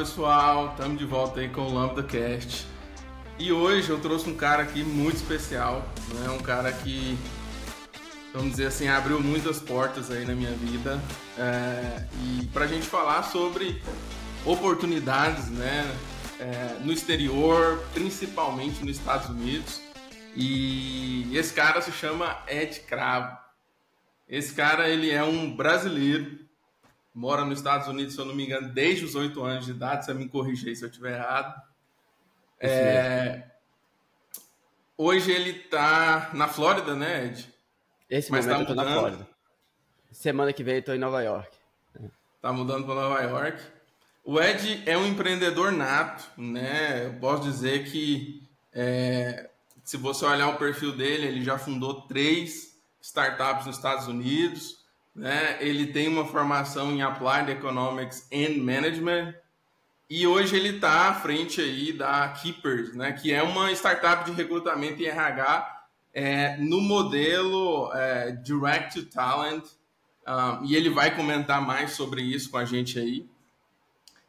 pessoal, estamos de volta aí com o Lambda Cast. E hoje eu trouxe um cara aqui muito especial, né? Um cara que, vamos dizer assim, abriu muitas portas aí na minha vida. É, e para a gente falar sobre oportunidades, né? É, no exterior, principalmente nos Estados Unidos. E esse cara se chama Ed Cravo. Esse cara ele é um brasileiro mora nos Estados Unidos, se eu não me engano, desde os 8 anos de idade. Você me corrigir se eu estiver errado. É... Hoje ele está na Flórida, né, Ed? Esse Mas momento tá eu tô na Flórida. Semana que vem eu tô em Nova York. Tá mudando para Nova York. O Ed é um empreendedor nato, né? Eu posso dizer que é, se você olhar o perfil dele, ele já fundou três startups nos Estados Unidos né? Ele tem uma formação em Applied Economics and Management e hoje ele está à frente aí da Keepers, né? Que é uma startup de recrutamento em RH é, no modelo é, Direct to Talent um, e ele vai comentar mais sobre isso com a gente aí.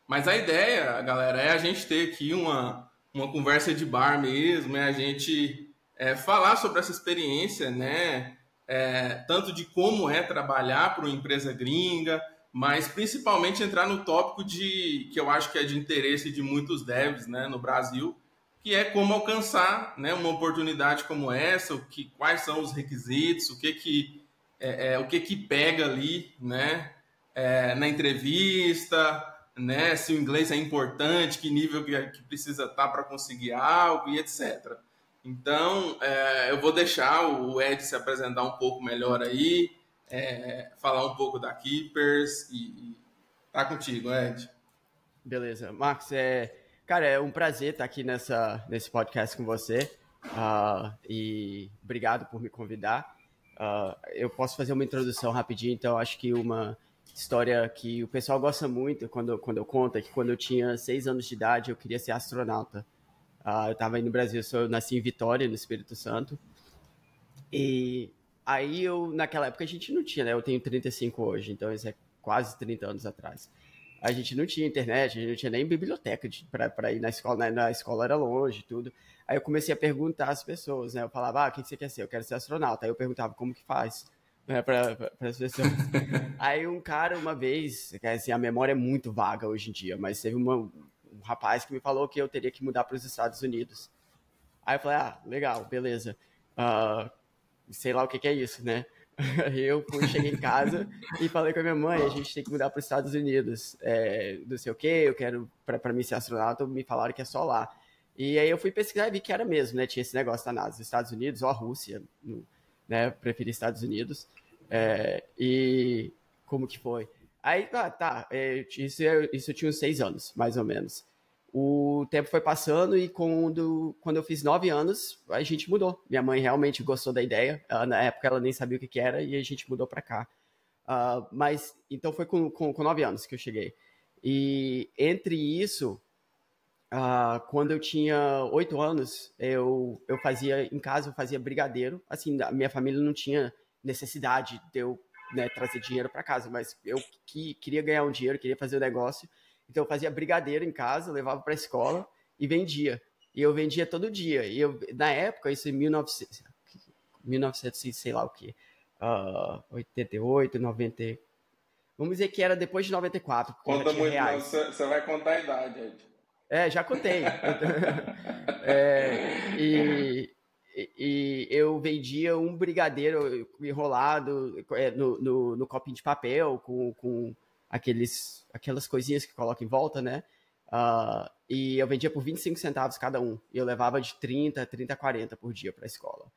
Mas a ideia, galera, é a gente ter aqui uma, uma conversa de bar mesmo, é a gente é, falar sobre essa experiência, né? É, tanto de como é trabalhar para uma empresa gringa, mas principalmente entrar no tópico de que eu acho que é de interesse de muitos devs né, no Brasil, que é como alcançar né, uma oportunidade como essa, o que, quais são os requisitos, o que que, é, é, o que, que pega ali né, é, na entrevista, né, se o inglês é importante, que nível que, que precisa estar para conseguir algo e etc. Então, é, eu vou deixar o Ed se apresentar um pouco melhor aí, é, falar um pouco da Keepers e, e tá contigo, Ed. Beleza. Marcos, é, cara, é um prazer estar aqui nessa, nesse podcast com você uh, e obrigado por me convidar. Uh, eu posso fazer uma introdução rapidinho, então acho que uma história que o pessoal gosta muito quando, quando eu conto é que quando eu tinha seis anos de idade eu queria ser astronauta. Uh, eu estava aí no Brasil, eu nasci em Vitória, no Espírito Santo. E aí eu, naquela época a gente não tinha, né? Eu tenho 35 hoje, então isso é quase 30 anos atrás. A gente não tinha internet, a gente não tinha nem biblioteca para ir na escola, né? na escola era longe, tudo. Aí eu comecei a perguntar às pessoas, né? Eu falava, ah, o que você quer ser? Eu quero ser astronauta. Aí eu perguntava, como que faz? Né, para as pessoas. Aí um cara, uma vez, assim, a memória é muito vaga hoje em dia, mas teve uma, um rapaz que me falou que eu teria que mudar para os Estados Unidos. Aí eu falei, ah, legal, beleza. Uh, sei lá o que, que é isso, né? eu fui, cheguei em casa e falei com a minha mãe, a gente tem que mudar para os Estados Unidos. É, não sei o que, eu quero, para mim ser astronauta, me falaram que é só lá. E aí eu fui pesquisar e vi que era mesmo, né? Tinha esse negócio da NASA, Estados Unidos ou a Rússia, né? Preferi Estados Unidos. É, e como que foi? Aí, ah, tá, é, isso, isso eu tinha uns seis anos, mais ou menos. O tempo foi passando e quando, quando eu fiz nove anos, a gente mudou. Minha mãe realmente gostou da ideia. Ela, na época ela nem sabia o que, que era e a gente mudou para cá. Uh, mas, então foi com, com, com, nove anos que eu cheguei. E entre isso, uh, quando eu tinha oito anos, eu, eu fazia, em casa, eu fazia brigadeiro. Assim, a minha família não tinha necessidade de eu né, trazer dinheiro para casa, mas eu que, queria ganhar um dinheiro, queria fazer o um negócio, então eu fazia brigadeiro em casa, levava para a escola e vendia. E eu vendia todo dia. E eu, na época, isso em 1900, 1900 sei lá o que, uh, 88, 90. Vamos dizer que era depois de 94. Conta muito, você vai contar a idade, Ed. É, já contei. é, e, e, eu vendia um brigadeiro enrolado é, no, no, no, copinho de papel com, com aqueles, aquelas coisinhas que coloca em volta, né? Uh, e eu vendia por 25 centavos cada um. E eu levava de 30, 30 a 40 por dia para a escola.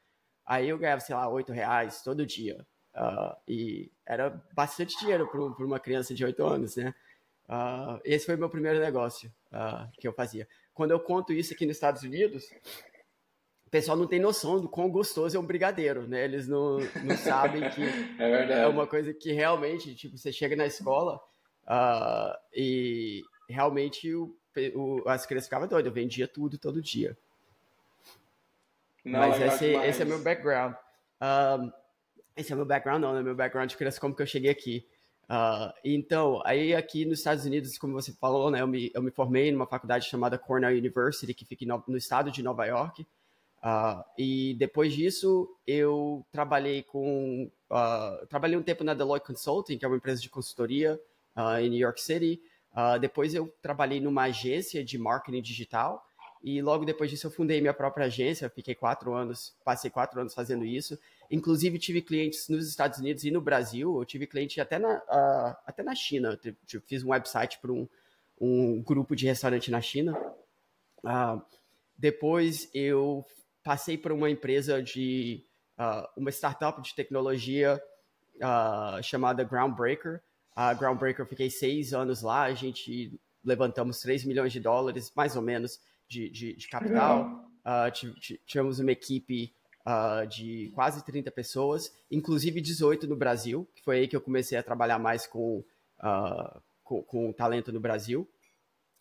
Aí eu ganhava, sei lá, 8 reais todo dia. Uh, e era bastante dinheiro para uma criança de 8 anos, né? Uh, esse foi meu primeiro negócio que eu fazia. Quando eu conto isso aqui nos Estados Unidos, pessoal não tem noção do quão gostoso é um brigadeiro, né? Eles não, não sabem que é, é, uma coisa que realmente, tipo, você chega na escola uh, e realmente o, o, as crianças ficavam doidas, eu vendia tudo todo dia. Não, Mas esse, esse é meu background. Um, esse é meu background, não, né? Meu background de criança, como que eu cheguei aqui. Uh, então, aí aqui nos Estados Unidos, como você falou, né, eu me, eu me formei numa faculdade chamada Cornell University, que fica no, no estado de Nova York. Uh, e depois disso, eu trabalhei com. Uh, trabalhei um tempo na Deloitte Consulting, que é uma empresa de consultoria em New York City. depois, eu trabalhei numa agência de marketing digital. E logo depois disso, eu fundei minha própria agência. Fiquei quatro anos, passei quatro anos fazendo isso. Inclusive, tive clientes nos Estados Unidos e no Brasil. Eu tive cliente até na, uh, até na China. Eu fiz um website para um, um grupo de restaurante na China. Uh, depois, eu passei por uma empresa de... Uh, uma startup de tecnologia chamada Groundbreaker. A Groundbreaker, fiquei seis anos lá. A gente levantamos 3 milhões de dólares, mais ou menos, de, de, de capital. tivemos uma equipe uh, de quase 30 pessoas, inclusive 18 no Brasil, que foi aí que eu comecei a trabalhar mais com, uh, com, com talento no Brasil.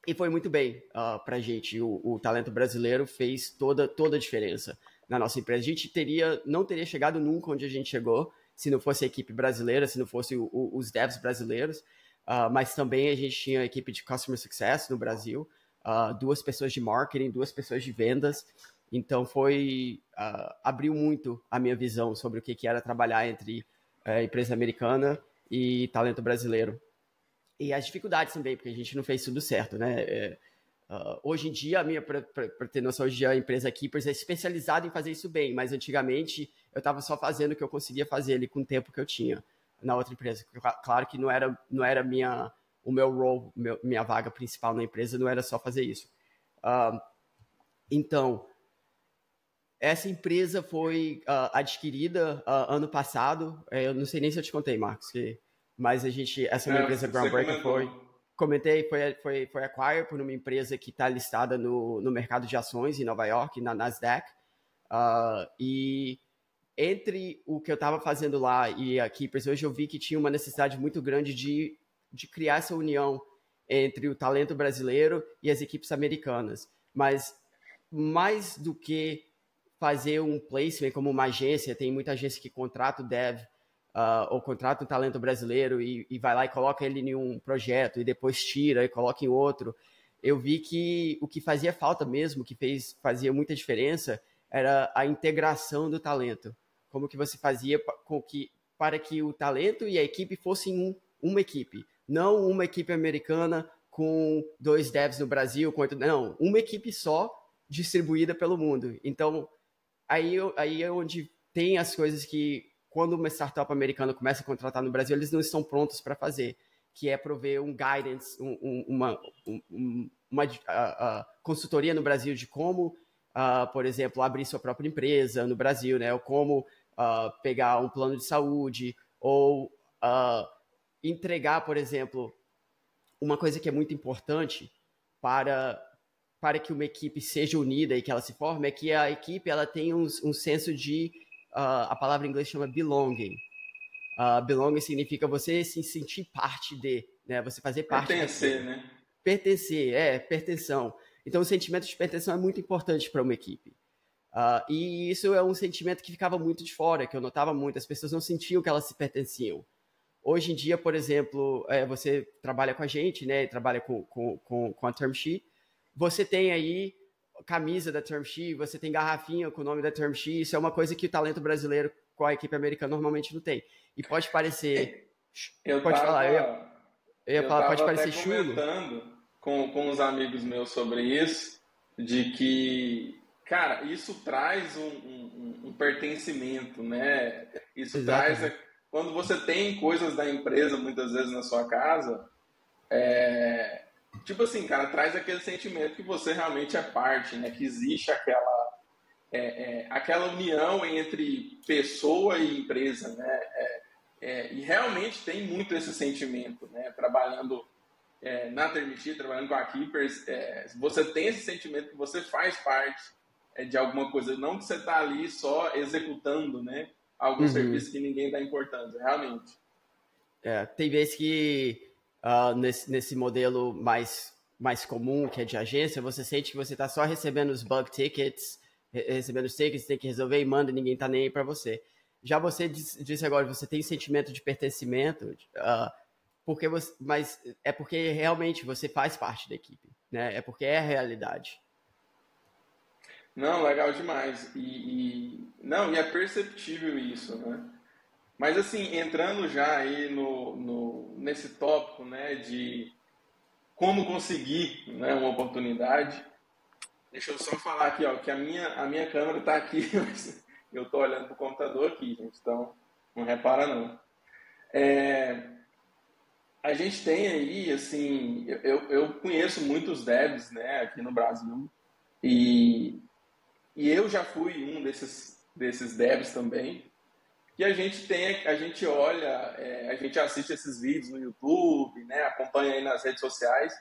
E foi muito bem uh, para a gente. O, o, talento brasileiro fez toda, toda a diferença na nossa empresa. A gente teria, não teria chegado nunca onde a gente chegou se não fosse a equipe brasileira, se não fosse o, o, os devs brasileiros. Uh, mas também a gente tinha a equipe de Customer Success no Brasil, uh, duas pessoas de marketing, duas pessoas de vendas, então foi uh, abriu muito a minha visão sobre o que, que era trabalhar entre uh, empresa americana e talento brasileiro. E as dificuldades também, porque a gente não fez tudo certo, né? É, uh, hoje em dia, a minha, para ter noção, hoje a empresa Keepers é especializada em fazer isso bem, mas antigamente eu estava só fazendo o que eu conseguia fazer ali com o tempo que eu tinha na outra empresa. Claro que não era, não era minha, o meu role, meu, minha vaga principal na empresa, não era só fazer isso. Uh, então, essa empresa foi uh, adquirida ano passado. É, eu não sei nem se eu te contei, Marcos, que, mas a gente, essa é uma empresa Groundbreaker foi. Comentei, foi, foi, foi acquired por uma empresa que está listada no, no mercado de ações em Nova York, na Nasdaq. Uh, e entre o que eu estava fazendo lá e a Keepers, hoje eu vi que tinha uma necessidade muito grande de, de criar essa união entre o talento brasileiro e as equipes americanas. Mas mais do que fazer um placement como uma agência, tem muita agência que contrata o dev uh, ou contrata um talento brasileiro e, e, vai lá e coloca ele em um projeto e depois tira e coloca em outro. Eu vi que o que fazia falta mesmo, que fez, fazia muita diferença, era a integração do talento. Como que você fazia com que, para que o talento e a equipe fossem um, uma equipe, não uma equipe americana com dois devs no Brasil, com não, uma equipe só distribuída pelo mundo. Então, aí, aí é onde tem as coisas que, quando uma startup americana começa a contratar no Brasil, eles não estão prontos para fazer, que é prover um guidance, um, um, uma, um, uma uh, uh, consultoria no Brasil de como, uh, por exemplo, abrir sua própria empresa no Brasil, né? Ou como pegar um plano de saúde, ou entregar, por exemplo, uma coisa que é muito importante para para que uma equipe seja unida e que ela se forme é que a equipe ela tem um, um senso de uh, a palavra em inglês chama belonging. Uh, belonging significa você se sentir parte de, né? Você fazer parte. Pertencer, né? Pertencer, é pertenção. Então o sentimento de pertenção é muito importante para uma equipe. Uh, e isso é um sentimento que ficava muito de fora, que eu notava muito. As pessoas não sentiam que elas se pertenciam. Hoje em dia, por exemplo, é, você trabalha com a gente, né? Trabalha com, com, com, com a Term Sheet você tem aí camisa da Term Sheet, você tem garrafinha com o nome da Term Sheet, isso é uma coisa que o talento brasileiro com a equipe americana normalmente não tem. E pode parecer. Eu pode tava, falar, eu ia, eu ia falar, pode parecer chulo. Com, com os amigos meus sobre isso, de que, cara, isso traz um, um, um pertencimento, né? Isso Exatamente. traz. Quando você tem coisas da empresa muitas vezes na sua casa, é, tipo assim, cara, traz aquele sentimento que você realmente é parte, né? Que existe aquela, é, é, aquela união entre pessoa e empresa, né? É, é, e realmente tem muito esse sentimento, né? Trabalhando é, na Termitir, trabalhando com a Keepers, você tem esse sentimento que você faz parte de alguma coisa, não que você está ali só executando, né? Algum uhum. serviço que ninguém dá importância, realmente. É, tem vezes que uh, nesse, nesse modelo mais, mais comum, que é de agência, você sente que você está só recebendo os bug tickets, recebendo os tickets, tem que resolver e manda, ninguém está nem aí para você. Já você disse agora, você tem sentimento de pertencimento, uh, porque você, mas é porque realmente você faz parte da equipe, né? É porque é a realidade. Não, legal demais. E, e, não, e é perceptível isso, né? Mas assim, entrando já aí no, no, nesse tópico, né, de como conseguir né, uma oportunidade, deixa eu só falar aqui, ó, que a minha, a minha câmera está aqui, eu estou olhando para o computador aqui, gente, então não repara não. É, a gente tem aí, assim, eu, eu conheço muitos devs, né, aqui no Brasil, e, e eu já fui um desses, desses devs também, e a gente tem, a gente olha, é, a gente assiste esses vídeos no YouTube, né, acompanha aí nas redes sociais,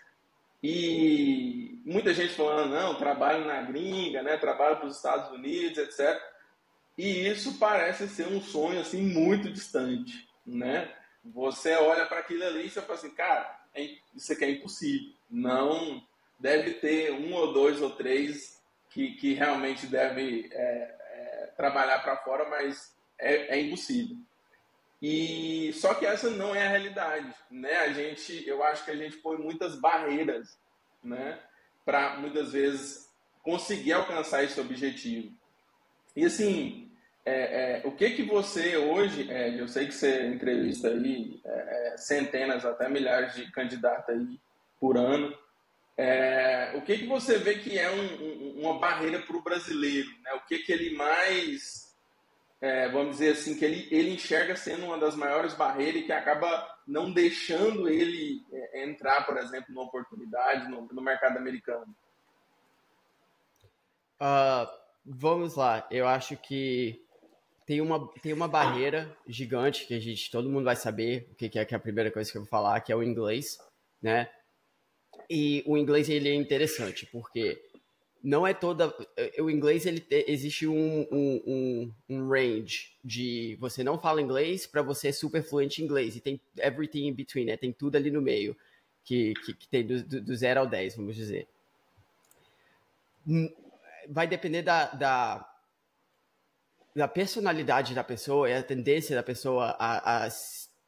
e muita gente falando, não, trabalho na gringa, né, trabalho para os Estados Unidos, etc. E isso parece ser um sonho assim muito distante, né? Você olha para aquilo ali e você fala assim, cara, é isso aqui é impossível. Não deve ter um ou dois ou três que, que realmente deve é, é, trabalhar para fora, mas é, é, impossível. E só que essa não é a realidade, né? A gente, eu acho que a gente põe muitas barreiras, né, para muitas vezes conseguir alcançar esse objetivo. E assim, é, é, o que que você hoje, é, eu sei que você entrevista aí é, é, centenas até milhares de candidatos aí por ano, é, o que que você vê que é um, um, uma barreira para o brasileiro, né? O que que ele mais, vamos dizer assim, que ele, ele enxerga sendo uma das maiores barreiras e que acaba não deixando ele entrar, por exemplo, numa oportunidade no, no mercado americano? Uh, vamos lá, eu acho que tem uma, tem uma barreira gigante que a gente, todo mundo vai saber o que é, que é a primeira coisa que eu vou falar, que é o inglês, né? E o inglês ele é interessante porque não é toda o inglês ele existe um, um, um, um range de você não fala inglês para você é super fluente em inglês e tem everything in between, né? Tem tudo ali no meio que, que, que tem do, do, do 0 ao 10, vamos dizer. Hum, vai depender da, da da personalidade da pessoa e a tendência da pessoa a, a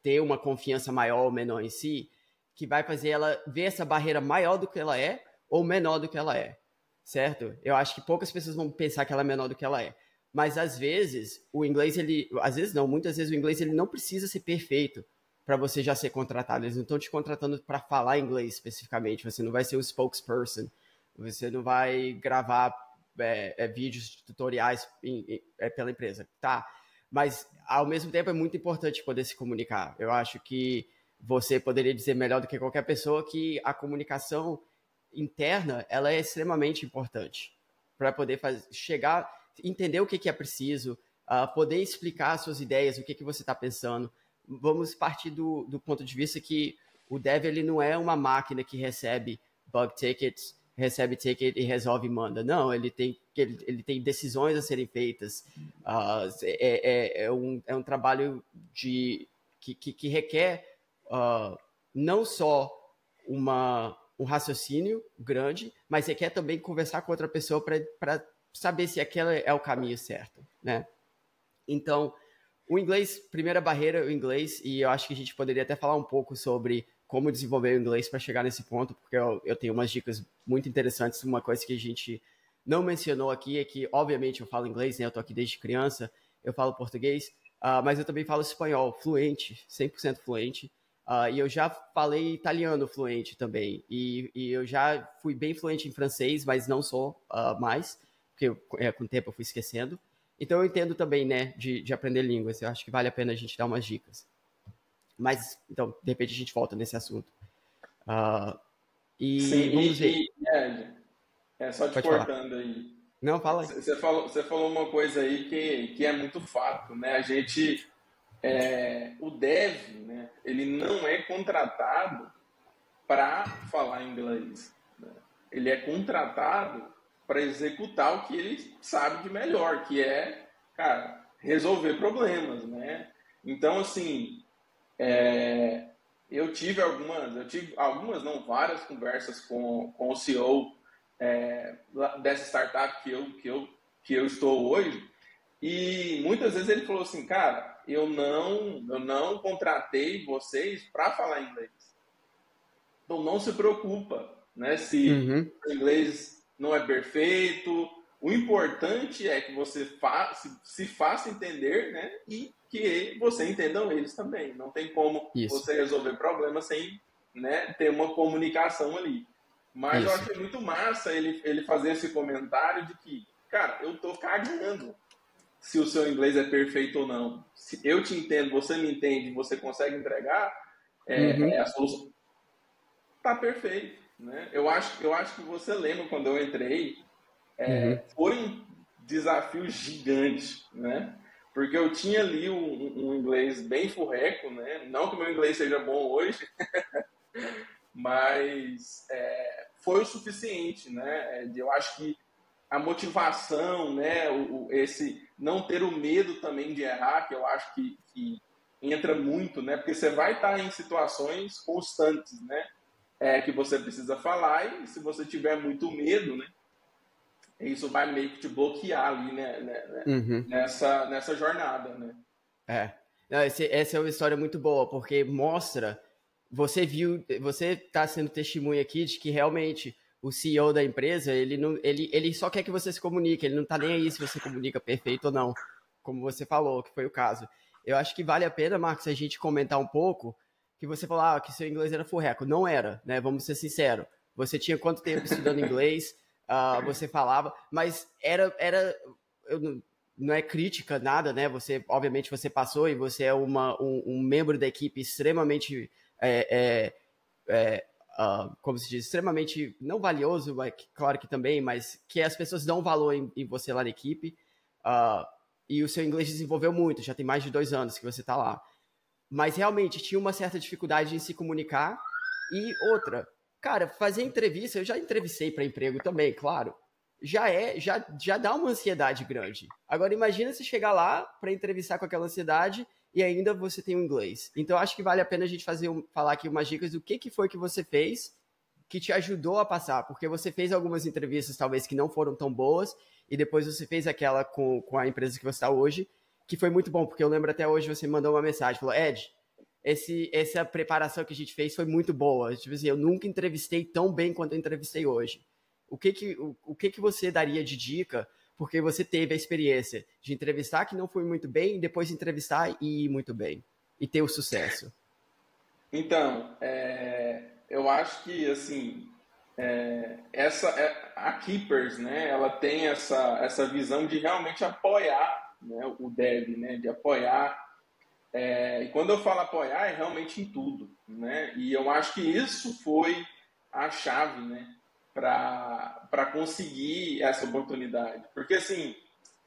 ter uma confiança maior ou menor em si, que vai fazer ela ver essa barreira maior do que ela é ou menor do que ela é, certo? Eu acho que poucas pessoas vão pensar que ela é menor do que ela é. Mas às vezes o inglês ele, às vezes não, muitas vezes o inglês ele não precisa ser perfeito para você já ser contratado. Eles não estão te contratando para falar inglês especificamente. Você não vai ser o spokesperson. Você não vai gravar é, é, vídeos tutoriais em, em, é, pela empresa. Tá. Mas, ao mesmo tempo, é muito importante poder se comunicar. Eu acho que você poderia dizer melhor do que qualquer pessoa que a comunicação interna ela é extremamente importante para poder fazer, chegar, entender o que, que é preciso, uh, poder explicar suas ideias, o que, que você está pensando. Vamos partir do, do ponto de vista que o dev ele não é uma máquina que recebe bug tickets recebe ticket e resolve e manda. Não, ele tem, ele, ele tem decisões a serem feitas. Uh, é, é, é, um, é um trabalho de, que, que, que requer uh, não só uma, um raciocínio grande, mas requer também conversar com outra pessoa para saber se aquele é o caminho certo, né? Então, o inglês, primeira barreira, o inglês, e eu acho que a gente poderia até falar um pouco sobre como desenvolver o inglês para chegar nesse ponto, porque eu, eu tenho umas dicas muito interessantes. Uma coisa que a gente não mencionou aqui é que, obviamente, eu falo inglês, né? Eu tô aqui desde criança, eu falo português, uh, mas eu também falo espanhol fluente, 100% fluente. Uh, e eu já falei italiano fluente também. E, e, eu já fui bem fluente em francês, mas não sou uh, mais, porque eu, é, com o tempo eu fui esquecendo. Então eu entendo também, né, de, de aprender línguas. Eu acho que vale a pena a gente dar umas dicas. Mas, então, de repente a gente volta nesse assunto. Uh, e Sim, vamos ver. E, é, é, só te Pode cortando falar. aí. Não, fala aí. Você falou, você falou uma coisa aí que, que é muito fato, né? A gente, é, o dev, né? Ele não é contratado para falar inglês. Né? Ele é contratado para executar o que ele sabe de melhor, que é, cara, resolver problemas, né? Então, assim, é, eu tive algumas, eu tive algumas, não várias conversas com, com o CEO é, dessa startup que eu, que, eu, que eu estou hoje. E muitas vezes ele falou assim, cara, eu não, eu não contratei vocês para falar inglês. Então não se preocupa, né? Se uhum. o inglês não é perfeito, o importante é que você fa se, se, faça entender, né? E que você entendam eles também. Não tem como Isso. você resolver problemas sem né, ter uma comunicação ali. Mas Isso. eu achei muito massa ele, ele fazer esse comentário de que, cara, eu tô cagando se o seu inglês é perfeito ou não. Se eu te entendo, você me entende, você consegue entregar, é, uhum. é a solução. Tá perfeito. Né? Eu, acho, eu acho que você lembra quando eu entrei, é, uhum. foi um desafio gigante, né? Porque eu tinha ali um, um inglês bem furreco, né? Não que meu inglês seja bom hoje, mas é, foi o suficiente, né? É, eu acho que a motivação, né? O, esse não ter o medo também de errar, que eu acho que, que entra muito, né? Porque você vai estar em situações constantes, né? É, que você precisa falar e se você tiver muito medo, né? Isso vai meio que te bloquear ali, né? né, né uhum. Nessa, nessa jornada, né? É. Não, esse, essa é uma história muito boa, porque mostra você viu, você está sendo testemunha aqui de que realmente o CEO da empresa, ele, não, ele, ele só quer que você se comunique, ele não está nem aí se você comunica perfeito ou não, como você falou, que foi o caso. Eu acho que vale a pena, Marcos, a gente comentar um pouco que você falou ah, que seu inglês era furreco. Não era, né? Vamos ser sinceros. Você tinha quanto tempo estudando inglês, uh, você falava, mas era, era não, não é crítica, nada, né? Você, obviamente, você passou e você é uma, um, um membro da equipe extremamente é, é, é uh, como se diz, extremamente não valioso, claro que também, mas que as pessoas dão valor em, em você lá na equipe. Uh, e o seu inglês desenvolveu muito, já tem mais de dois anos que você está lá. Mas realmente tinha uma certa dificuldade em se comunicar. E outra, cara, fazer entrevista, eu já entrevistei para emprego também, claro. Já é, já, já dá uma ansiedade grande. Agora imagina se chegar lá para entrevistar com aquela ansiedade e ainda você tem o inglês. Então acho que vale a pena a gente fazer falar aqui umas dicas do que, que foi que você fez que te ajudou a passar, porque você fez algumas entrevistas talvez que não foram tão boas e depois você fez aquela com, com a empresa que você está hoje, que foi muito bom, porque eu lembro até hoje você mandou uma mensagem, falou, Ed, esse, essa preparação que a gente fez foi muito boa. Tipo assim, eu nunca entrevistei tão bem quanto eu entrevistei hoje. O que que, o, o que que você daria de dica porque você teve a experiência de entrevistar que não foi muito bem, e depois entrevistar e ir muito bem, e ter o sucesso. Então, é, eu acho que, assim, é, essa, é, a Keepers, né, ela tem essa, essa visão de realmente apoiar né, o dev, né, de apoiar é, e quando eu falo apoiar, é realmente em tudo, né? E eu acho que isso foi a chave, né? Para conseguir essa oportunidade. Porque, assim,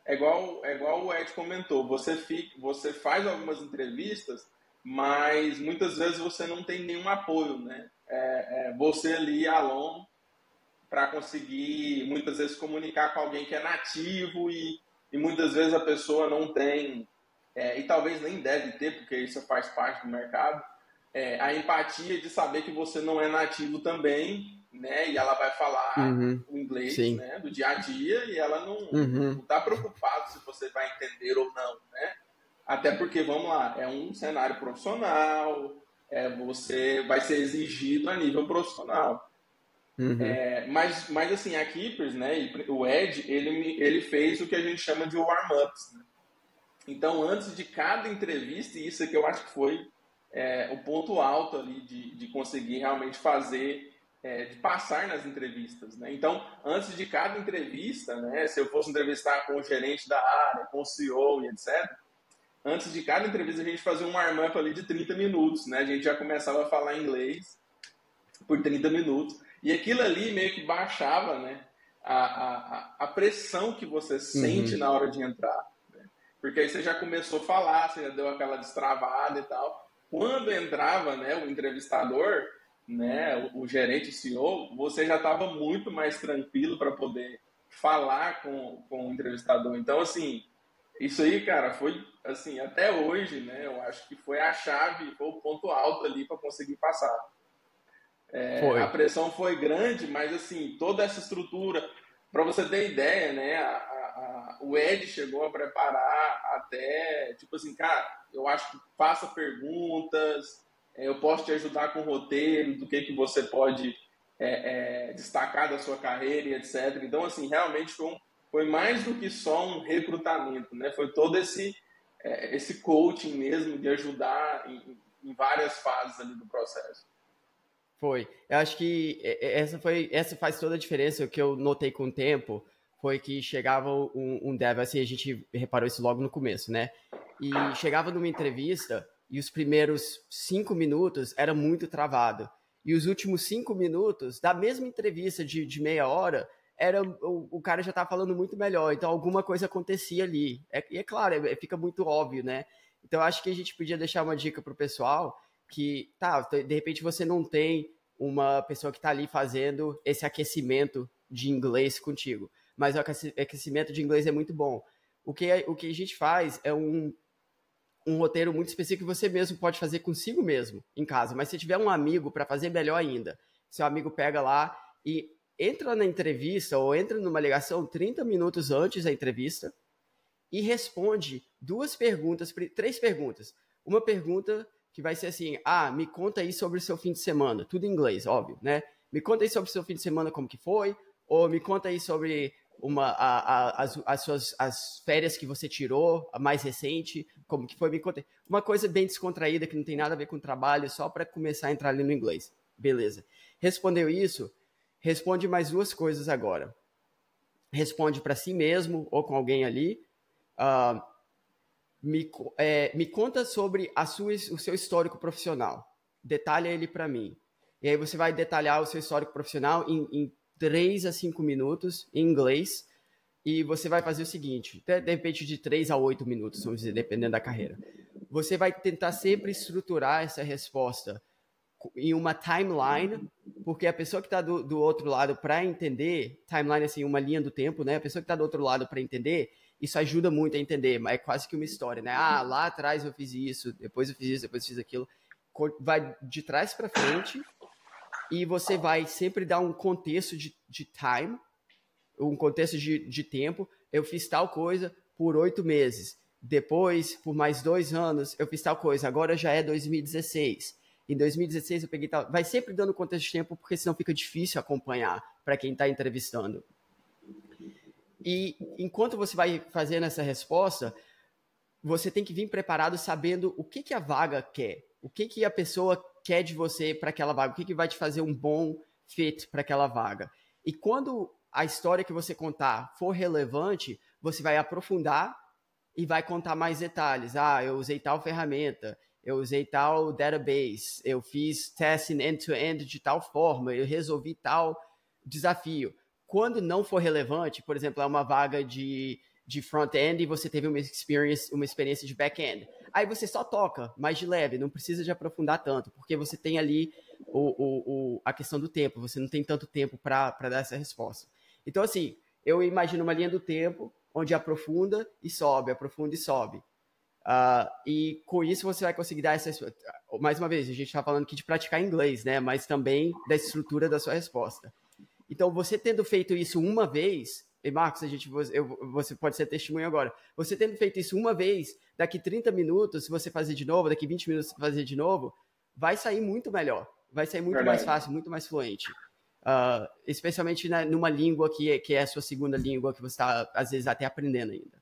é igual, é igual o Ed comentou, você, fica, você faz algumas entrevistas, mas muitas vezes você não tem nenhum apoio, né? É, é você ali, alone, para conseguir, muitas vezes, comunicar com alguém que é nativo e, e muitas vezes a pessoa não tem, é, e talvez nem deve ter, porque isso faz parte do mercado, é, a empatia de saber que você não é nativo também né? E ela vai falar uhum. o inglês, né? Do dia a dia e ela não, uhum. não tá preocupada se você vai entender ou não, né? Até porque, vamos lá, é um cenário profissional, é, você vai ser exigido a nível profissional. Uhum. É, mas, mas assim, a Keepers, né, o Ed, ele, ele fez o que a gente chama de warm-ups. Né? Então, antes de cada entrevista, e isso aqui eu acho que foi é, o ponto alto ali de, de conseguir realmente fazer é, de passar nas entrevistas. Né? Então, antes de cada entrevista, né, se eu fosse entrevistar com o gerente da área, com o CEO e etc., antes de cada entrevista a gente fazia um warm-up ali de 30 minutos. Né? A gente já começava a falar inglês por 30 minutos. E aquilo ali meio que baixava né, a, a, a pressão que você sente uhum. na hora de entrar. Né? Porque aí você já começou a falar, você já deu aquela destravada e tal. Quando entrava né, o entrevistador, né, o, o gerente, o CEO, você já estava muito mais tranquilo para poder falar com, com o entrevistador. Então, assim, isso aí, cara, foi assim, até hoje, né? Eu acho que foi a chave, foi o ponto alto ali para conseguir passar. É, a pressão foi grande, mas assim, toda essa estrutura, para você ter ideia, né? A, a, o Ed chegou a preparar até, tipo assim, cara, eu acho que faça perguntas, eu posso te ajudar com o roteiro, do que, que você pode é, é, destacar da sua carreira e etc. Então, assim, realmente foi, um, foi mais do que só um recrutamento, né? Foi todo esse, é, esse coaching mesmo de ajudar em, em várias fases ali do processo. Foi. Eu acho que essa foi, essa faz toda a diferença. O que eu notei com o tempo foi que chegava um, um dev, assim, a gente reparou isso logo no começo, né? E chegava numa entrevista e os primeiros cinco minutos era muito travado. E os últimos cinco minutos da mesma entrevista de, de meia hora era o, o cara já estava falando muito melhor, então alguma coisa acontecia ali. É, e é claro, é, fica muito óbvio, né? Então acho que a gente podia deixar uma dica para o pessoal que, tá, de repente você não tem uma pessoa que está ali fazendo esse aquecimento de inglês contigo, mas o aquecimento de inglês é muito bom. O que, o que a gente faz é um, um roteiro muito específico que você mesmo pode fazer consigo mesmo em casa, mas se tiver um amigo para fazer melhor ainda, seu amigo pega lá e entra na entrevista ou entra numa ligação 30 minutos antes da entrevista e responde duas perguntas, três perguntas. Uma pergunta que vai ser assim: ah, me conta aí sobre o seu fim de semana. Tudo em inglês, óbvio, né? Me conta aí sobre o seu fim de semana, como que foi. Ou me conta aí sobre uma, a, a, as, as, suas as férias que você tirou, a mais recente, como que foi, me conta. Uma coisa bem descontraída, que não tem nada a ver com trabalho, só para começar a entrar ali no inglês. Beleza. Respondeu isso? Responde mais duas coisas agora. Responde para si mesmo ou com alguém ali. Uh, me, é, me conta sobre a sua, o seu histórico profissional. Detalha ele para mim. E aí você vai detalhar o seu histórico profissional em, em 3 a 5 minutos em inglês. E você vai fazer o seguinte, de repente de 3 a 8 minutos, vamos dizer, dependendo da carreira. Você vai tentar sempre estruturar essa resposta em uma timeline, porque a pessoa que está do, do outro lado para entender, timeline assim, uma linha do tempo, né? A pessoa que está do outro lado para entender, isso ajuda muito a entender, mas é quase que uma história, né? Ah, lá atrás eu fiz isso, depois eu fiz isso, depois eu fiz aquilo. Vai de trás para frente e você vai sempre dar um contexto de, de time, um contexto de, de tempo. Eu fiz tal coisa por oito meses. Depois, por mais dois anos, eu fiz tal coisa. Agora já é 2016. Em 2016 eu peguei tal. Vai sempre dando contexto de tempo, porque senão fica difícil acompanhar para quem está entrevistando. E enquanto você vai fazendo essa resposta, você tem que vir preparado sabendo o que, que a vaga quer, o que, que a pessoa quer de você para aquela vaga, o que, que vai te fazer um bom fit para aquela vaga. E quando a história que você contar for relevante, você vai aprofundar e vai contar mais detalhes. Ah, eu usei tal ferramenta, eu usei tal database, eu fiz testing end-to-end -end de tal forma, eu resolvi tal desafio quando não for relevante, por exemplo, é uma vaga de, de front-end e você teve uma experience, uma experiência de back-end. Aí você só toca mais de leve, não precisa de aprofundar tanto, porque você tem ali o, o, o a questão do tempo, você não tem tanto tempo para dar essa resposta. Então, assim, eu imagino uma linha do tempo onde aprofunda e sobe, aprofunda e sobe. Uh, e com isso você vai conseguir dar essa. Mais uma vez, a gente está falando aqui de praticar inglês, né? Mas também da estrutura da sua resposta. Então, você tendo feito isso uma vez, e Marcos, a gente, eu, você pode ser testemunho agora. Você tendo feito isso uma vez, daqui 30 minutos, se você fazer de novo, daqui 20 minutos, se fazer de novo, vai sair muito melhor. Vai sair muito Verdade. mais fácil, muito mais fluente. Uh, especialmente na, numa língua que é, que é a sua segunda língua, que você está, às vezes, até aprendendo ainda.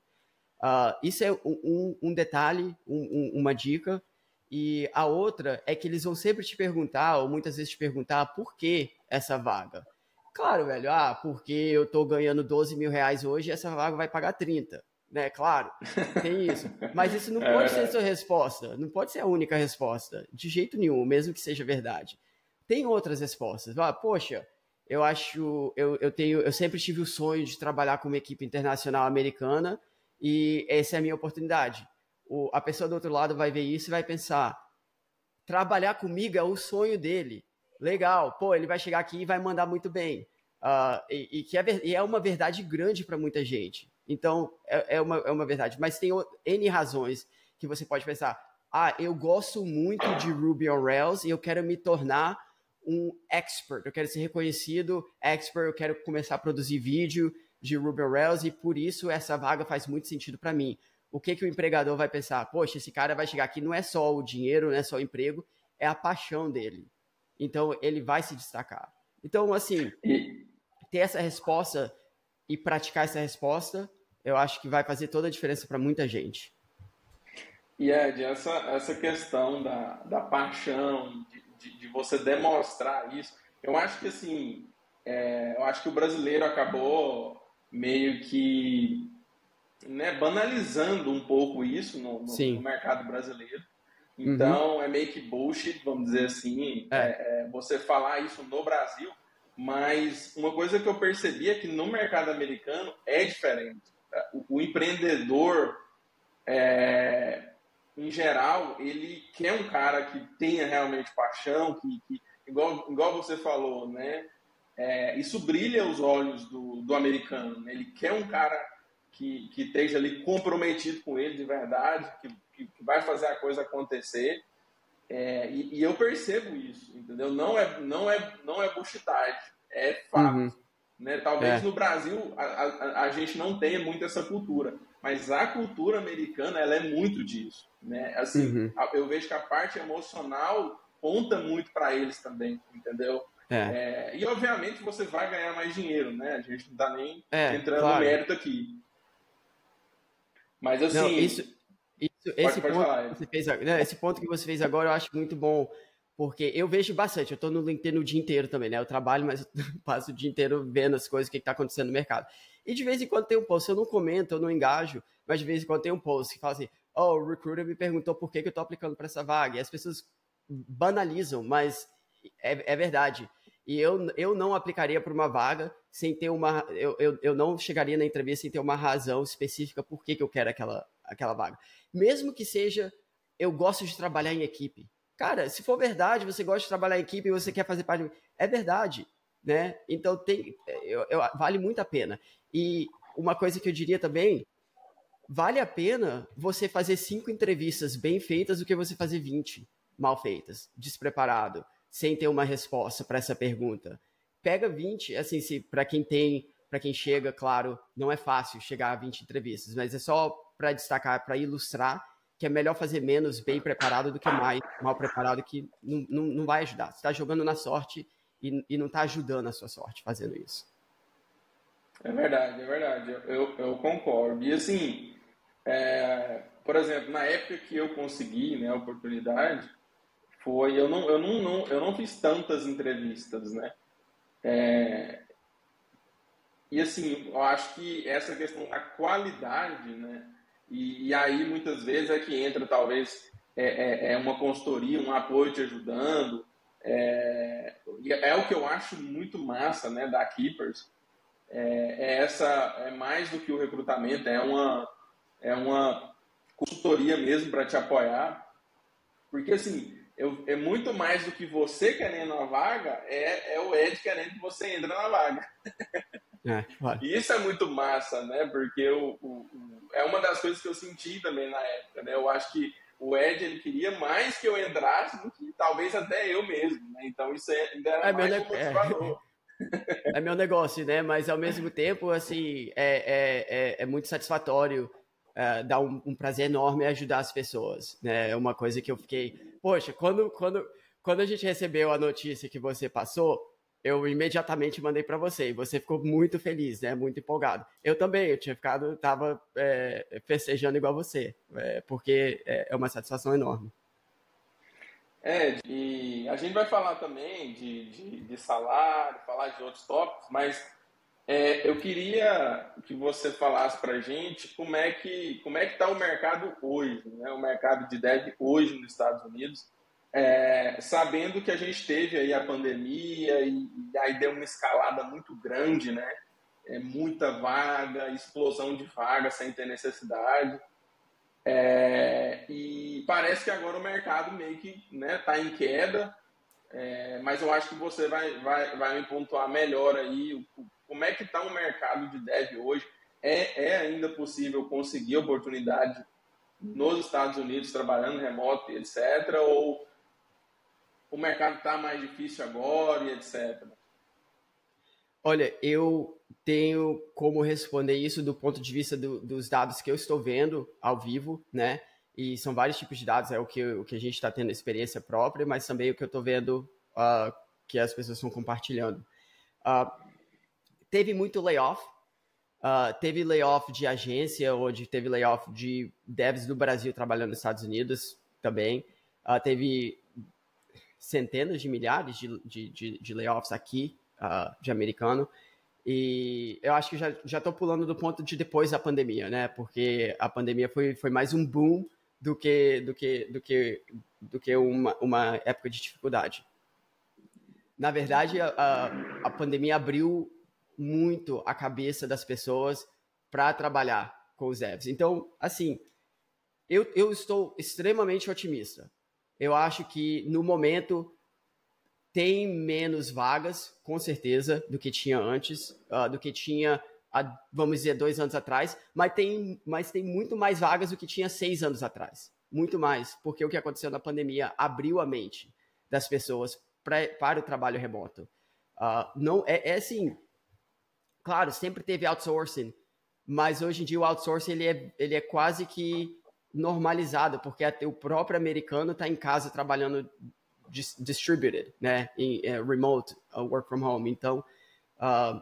Uh, isso é um, um detalhe, um, uma dica. E a outra é que eles vão sempre te perguntar, ou muitas vezes te perguntar, por que essa vaga? Claro, velho, ah, porque eu tô ganhando 12 mil reais hoje e essa vaga vai pagar 30. Né, claro, tem isso. Mas isso não é pode verdade. ser a sua resposta. Não pode ser a única resposta. De jeito nenhum, mesmo que seja verdade. Tem outras respostas. Ah, poxa, eu acho. Eu, eu tenho. Eu sempre tive o sonho de trabalhar com uma equipe internacional americana e essa é a minha oportunidade. O, a pessoa do outro lado vai ver isso e vai pensar: trabalhar comigo é o sonho dele legal, pô, ele vai chegar aqui e vai mandar muito bem. Uh, e, e, que é, e é uma verdade grande para muita gente. Então, é, é, uma, é uma verdade. Mas tem N razões que você pode pensar. Ah, eu gosto muito de Ruby on Rails e eu quero me tornar um expert. Eu quero ser reconhecido expert, eu quero começar a produzir vídeo de Ruby on Rails e por isso essa vaga faz muito sentido para mim. O que, que o empregador vai pensar? Poxa, esse cara vai chegar aqui, não é só o dinheiro, não é só o emprego, é a paixão dele. Então, ele vai se destacar. Então, assim, ter essa resposta e praticar essa resposta, eu acho que vai fazer toda a diferença para muita gente. E Ed, essa, essa questão da, da paixão, de, de, de você demonstrar isso, eu acho que assim, é, eu acho que o brasileiro acabou meio que né, banalizando um pouco isso no, no, no mercado brasileiro. Uhum. Então uhum. é meio que bullshit, vamos dizer assim, é. É, é, você falar isso no Brasil. Mas uma coisa que eu percebi é que no mercado americano é diferente. O, o empreendedor, é, em geral, ele quer um cara que tenha realmente paixão, que, que igual, igual você falou, né? É, isso brilha os olhos do, do americano. Né? Ele quer um cara que, que esteja ali comprometido com ele de verdade, que, que, que vai fazer a coisa acontecer. É, e, e, eu percebo isso, entendeu? Não é, não é, não é buchitagem, é fato. Uhum. Né? Talvez é. no Brasil a, a, a, gente não tenha muito essa cultura, mas a cultura americana ela é muito disso. Né? Assim, uhum. eu vejo que a parte emocional conta muito para eles também, entendeu? É. É, e obviamente você vai ganhar mais dinheiro, né? A gente não está nem é, entrando claro. no mérito aqui. Mas assim. Não, isso, esse, pode ponto falar, que você fez, né, esse ponto que você fez agora eu acho muito bom. Porque eu vejo bastante, eu estou no LinkedIn o dia inteiro também, né? Eu trabalho, mas eu passo o dia inteiro vendo as coisas, o que está acontecendo no mercado. E de vez em quando tem um post, eu não comento, eu não engajo, mas de vez em quando tem um post que fala assim: Oh, o recruiter me perguntou por que, que eu estou aplicando para essa vaga. E as pessoas banalizam, mas é, é verdade. E eu, eu não aplicaria para uma vaga sem ter uma. Eu, eu, eu não chegaria na entrevista sem ter uma razão específica por que, que eu quero aquela, aquela vaga. Mesmo que seja, eu gosto de trabalhar em equipe. Cara, se for verdade, você gosta de trabalhar em equipe e você quer fazer parte. É verdade, né? Então tem, eu, eu, vale muito a pena. E uma coisa que eu diria também, vale a pena você fazer cinco entrevistas bem feitas do que você fazer 20 mal feitas, despreparado, sem ter uma resposta para essa pergunta. Pega 20, assim, se para quem tem, para quem chega, claro, não é fácil chegar a 20 entrevistas, mas é só para destacar, para ilustrar que é melhor fazer menos bem preparado do que mais mal preparado, que não, não, não vai ajudar. Você está jogando na sorte e, e não está ajudando a sua sorte fazendo isso. É verdade, é verdade. Eu, eu concordo. E assim, é, por exemplo, na época que eu consegui né, a oportunidade, foi eu não eu não, não eu não fiz tantas entrevistas, né? É, e assim, eu acho que essa questão da qualidade, né? E, e aí muitas vezes é que entra talvez é, é, é uma consultoria, um apoio te ajudando. É, é o que eu acho muito massa, né, da Keepers. É, é, essa é mais do que o recrutamento, é uma é uma consultoria mesmo para te apoiar, porque assim eu, é muito mais do que você querendo a vaga, é, é o Ed querendo que você entre na vaga. É, E isso é muito massa, né? Porque o, o, o, é uma das coisas que eu senti também na época, né? Eu acho que o Ed ele queria mais que eu entrasse do que talvez até eu mesmo, né? Então isso é, ainda era é mais meu um motivador. É. é meu negócio, né? Mas ao mesmo tempo, assim, é, é, é, é muito satisfatório uh, dá um, um, prazer enorme ajudar as pessoas. Né? É uma coisa que eu fiquei. Poxa, quando, quando, quando a gente recebeu a notícia que você passou, eu imediatamente mandei para você e você ficou muito feliz, né? Muito empolgado. Eu também, eu tinha ficado, tava é, festejando igual você, é, porque é, é uma satisfação enorme. É, e a gente vai falar também de, de, de salário, falar de outros tópicos, mas é, eu queria que você falasse para a gente como é que como é que está o mercado hoje, né? o mercado de dev hoje nos Estados Unidos, é, sabendo que a gente teve aí a pandemia e, e, aí deu uma escalada muito grande, né? É, muita vaga, explosão de vaga sem ter necessidade. É, e parece que agora o mercado meio que está né, tá em queda, é, mas eu acho que você vai, vai, vai me pontuar melhor aí o, como é que está o mercado de dev hoje? É, é ainda possível conseguir oportunidade nos Estados Unidos trabalhando remoto etc. Ou o mercado está mais difícil agora e etc. Olha, eu tenho como responder isso do ponto de vista do, dos dados que eu estou vendo ao vivo, né? E são vários tipos de dados, é o que, o que a gente está tendo experiência própria, mas também o que eu estou vendo uh, que as pessoas estão compartilhando. Uh, teve muito layoff, uh, teve layoff de agência, onde teve layoff de devs do Brasil trabalhando nos Estados Unidos também. teve centenas de milhares de, de, de, de layoffs aqui, de americano. E eu acho que já estou pulando do ponto de depois da pandemia, né? Porque a pandemia foi, foi mais um boom do que do que do que do que uma, uma época de dificuldade. Na verdade, a, a pandemia abriu muito a cabeça das pessoas para trabalhar com os devs. Então, assim, eu, eu estou extremamente otimista. Eu acho que no momento tem menos vagas, com certeza, do que tinha antes, uh, do que tinha há, vamos dizer, dois anos atrás, mas tem, mas tem muito mais vagas do que tinha seis anos atrás. Muito mais, porque o que aconteceu na pandemia abriu a mente das pessoas pra, para o trabalho remoto. Uh, não é, é assim, claro, sempre teve outsourcing, mas hoje em dia o outsourcing ele é, ele é quase que normalizado, porque até o próprio americano está em casa trabalhando distributed, né, em uh, remote uh, work from home. Então, uh,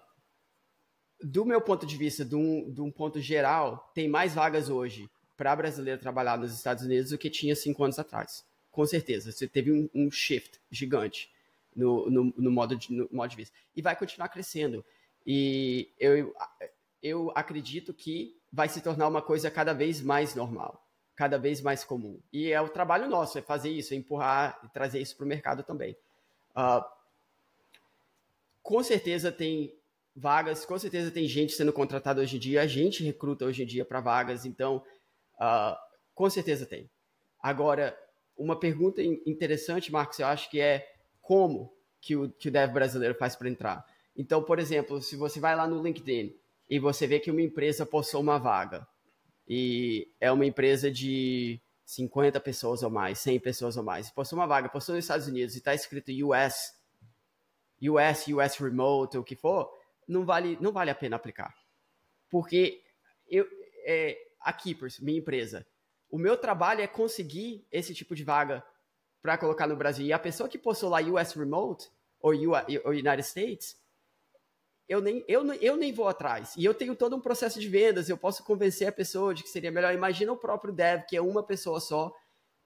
do meu ponto de vista, de um, de um ponto geral, tem mais vagas hoje para brasileiro trabalhar nos Estados Unidos do que tinha cinco anos atrás. Com certeza. Você teve um, um shift gigante no, no, no, modo de, no modo de vista. E vai continuar crescendo. E eu, eu acredito que vai se tornar uma coisa cada vez mais normal, cada vez mais comum. E é o trabalho nosso, é fazer isso, é empurrar e trazer isso para o mercado também. Uh, com certeza tem vagas, com certeza tem gente sendo contratada hoje em dia, a gente recruta hoje em dia para vagas, então uh, com certeza tem. Agora, uma pergunta interessante, Marcos, eu acho que é como que o, que o dev brasileiro faz para entrar. Então, por exemplo, se você vai lá no LinkedIn e você vê que uma empresa postou uma vaga e é uma empresa de 50 pessoas ou mais, 100 pessoas ou mais, postou uma vaga, postou nos Estados Unidos e está escrito US, US, US Remote, o que for, não vale, não vale a pena aplicar. Porque eu, é, a Keepers, minha empresa, o meu trabalho é conseguir esse tipo de vaga para colocar no Brasil. E a pessoa que postou lá US Remote ou, ou United States, eu nem, eu, eu nem vou atrás. E eu tenho todo um processo de vendas, eu posso convencer a pessoa de que seria melhor. Imagina o próprio dev, que é uma pessoa só,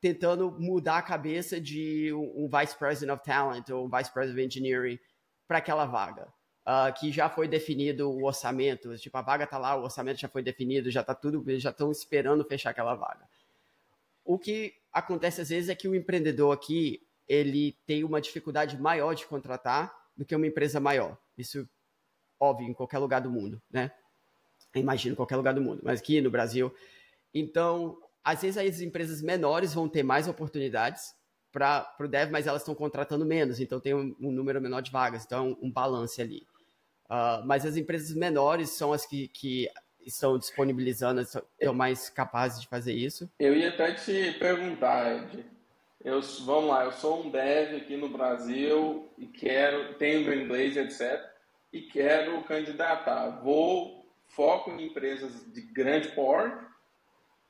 tentando mudar a cabeça de um, Vice President of Talent ou um Vice President of Engineering para aquela vaga uh, que já foi definido o orçamento, tipo, a vaga está lá, o orçamento já foi definido, já está tudo, já estão esperando fechar aquela vaga. O que acontece às vezes é que o empreendedor aqui, ele tem uma dificuldade maior de contratar do que uma empresa maior. Isso, óbvio, em qualquer lugar do mundo, né? Imagino qualquer lugar do mundo, mas aqui no Brasil. Então, às vezes as empresas menores vão ter mais oportunidades para o dev, mas elas estão contratando menos, então tem um, um, número menor de vagas, então um balance ali. Uh, mas as empresas menores são as que, que estão disponibilizando, estão mais capazes de fazer isso. Eu ia até te perguntar, Ed. Eu, vamos lá, eu sou um dev aqui no Brasil e quero, tenho inglês, etc. E quero candidatar. Vou foco em empresas de grande porte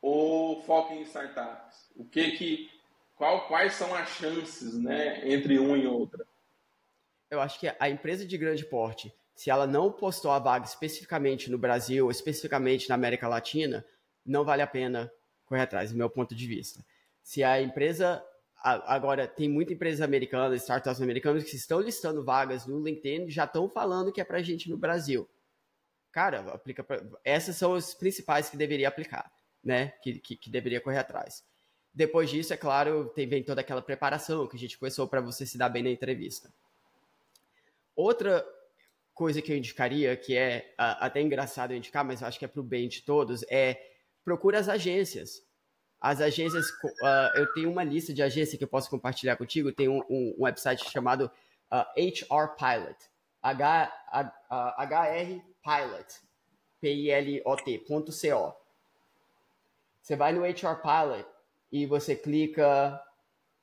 ou foco em startups? O que que qual, quais são as chances né, entre uma e outra? Eu acho que a empresa de grande porte se ela não postou a vaga especificamente no Brasil, especificamente na América Latina, não vale a pena correr atrás, do meu ponto de vista. Se a empresa. Agora, tem muita empresa americana, startups americanas que estão listando vagas no LinkedIn já estão falando que é para gente no Brasil. Cara, aplica pra, essas são as principais que deveria aplicar, né? Que, que, que deveria correr atrás. Depois disso, é claro, tem, vem toda aquela preparação que a gente começou para você se dar bem na entrevista. Outra coisa que eu indicaria, que é até engraçado eu indicar, mas acho que é para o bem de todos, é procura as agências. As agências, uh, eu tenho uma lista de agências que eu posso compartilhar contigo. Tem um, um, um website chamado uh, ah, HR Pilot, H, H, HR Pilot, P-I-L-O-T.co. Você vai no HR Pilot e você clica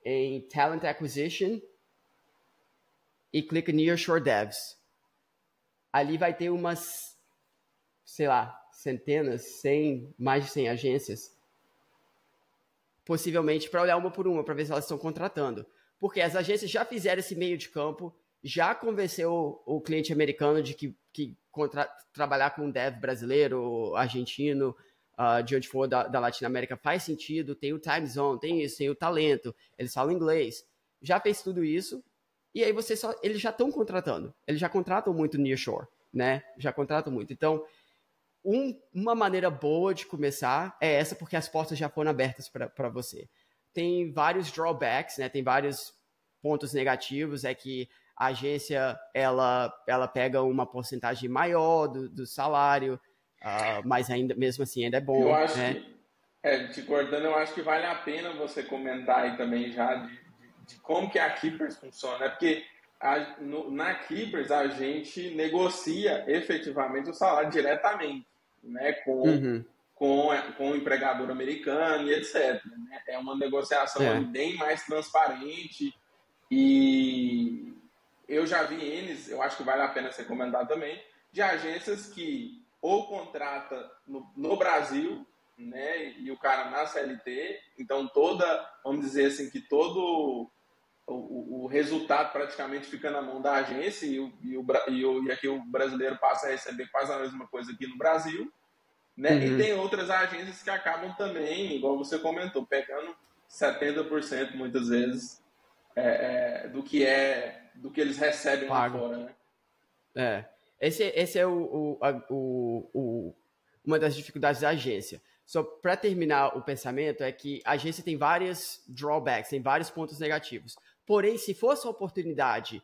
em Talent Acquisition e clica Nearshore Devs ali vai ter umas, sei lá, centenas, cem, mais de 100 agências, possivelmente para olhar uma por uma, para ver se elas estão contratando. Porque as agências já fizeram esse meio de campo, já convenceu o, cliente americano de que, que contra, trabalhar com um dev brasileiro, argentino, uh, de onde for da, da Latinoamérica faz sentido, tem o time zone, tem isso, tem o talento, eles falam inglês. Já fez tudo isso, e aí você só. Eles já estão contratando. Eles já contratam muito nearshore, né? Já contratam muito. Então, um, uma maneira boa de começar é essa, porque as portas já foram abertas para você. Tem vários drawbacks, né? Tem vários pontos negativos. É que a agência ela, ela pega uma porcentagem maior do, do salário, uh, mas ainda mesmo assim ainda é bom. Eu acho né? que, é, te cortando, eu acho que vale a pena você comentar aí também já de, de, de como que a Keepers funciona, né? Porque a, no, na Keepers a gente negocia efetivamente o salário diretamente né, com, uhum. com, com o empregador americano e etc. Né? É uma negociação é. bem mais transparente e eu já vi eles, eu acho que vale a pena ser comentado também, de agências que ou contrata no, no Brasil, né, e o cara na CLT, então toda, vamos dizer assim, que todo o, o, resultado praticamente fica na mão da agência e, o, e, o, e, o, e aqui o brasileiro passa a receber quase a mesma coisa aqui no Brasil. Né? Uhum. E tem outras agências que acabam também, igual você comentou, pegando 70% muitas vezes é, é, do que é do que eles recebem Pago. lá fora. Né? É. Esse, esse é o, o, a, o, o, uma das dificuldades da agência. Só para terminar o pensamento, é que a agência tem várias drawbacks, tem vários pontos negativos. Porém, se fosse a oportunidade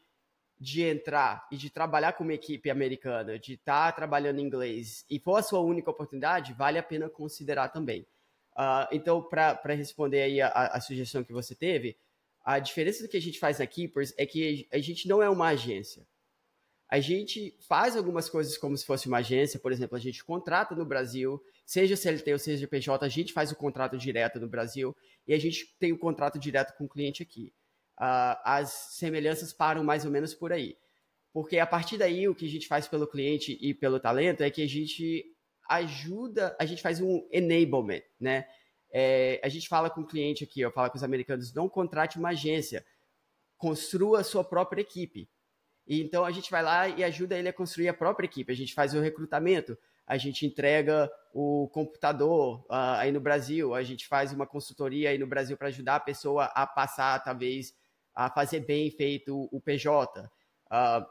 de entrar e de trabalhar com uma equipe americana, de estar tá trabalhando em inglês, e for a sua única oportunidade, vale a pena considerar também. Uh, então, para responder aí a, a, sugestão que você teve, a diferença do que a gente faz na Keepers é que a gente não é uma agência. A gente faz algumas coisas como se fosse uma agência, por exemplo, a gente contrata no Brasil, seja CLT ou seja PJ, a gente faz o contrato direto no Brasil e a gente tem o contrato direto com o cliente aqui uh, as semelhanças param mais ou menos por aí. Porque a partir daí, o que a gente faz pelo cliente e pelo talento é que a gente ajuda, a gente faz um enablement, né? É, a gente fala com o cliente aqui, eu falo com os americanos, não contrate uma agência, construa a sua própria equipe. E então a gente vai lá e ajuda ele a construir a própria equipe. A gente faz o recrutamento, a gente entrega o computador uh, aí no Brasil, a gente faz uma consultoria aí no Brasil para ajudar a pessoa a passar, talvez, a fazer bem feito o PJ. Uh, ah,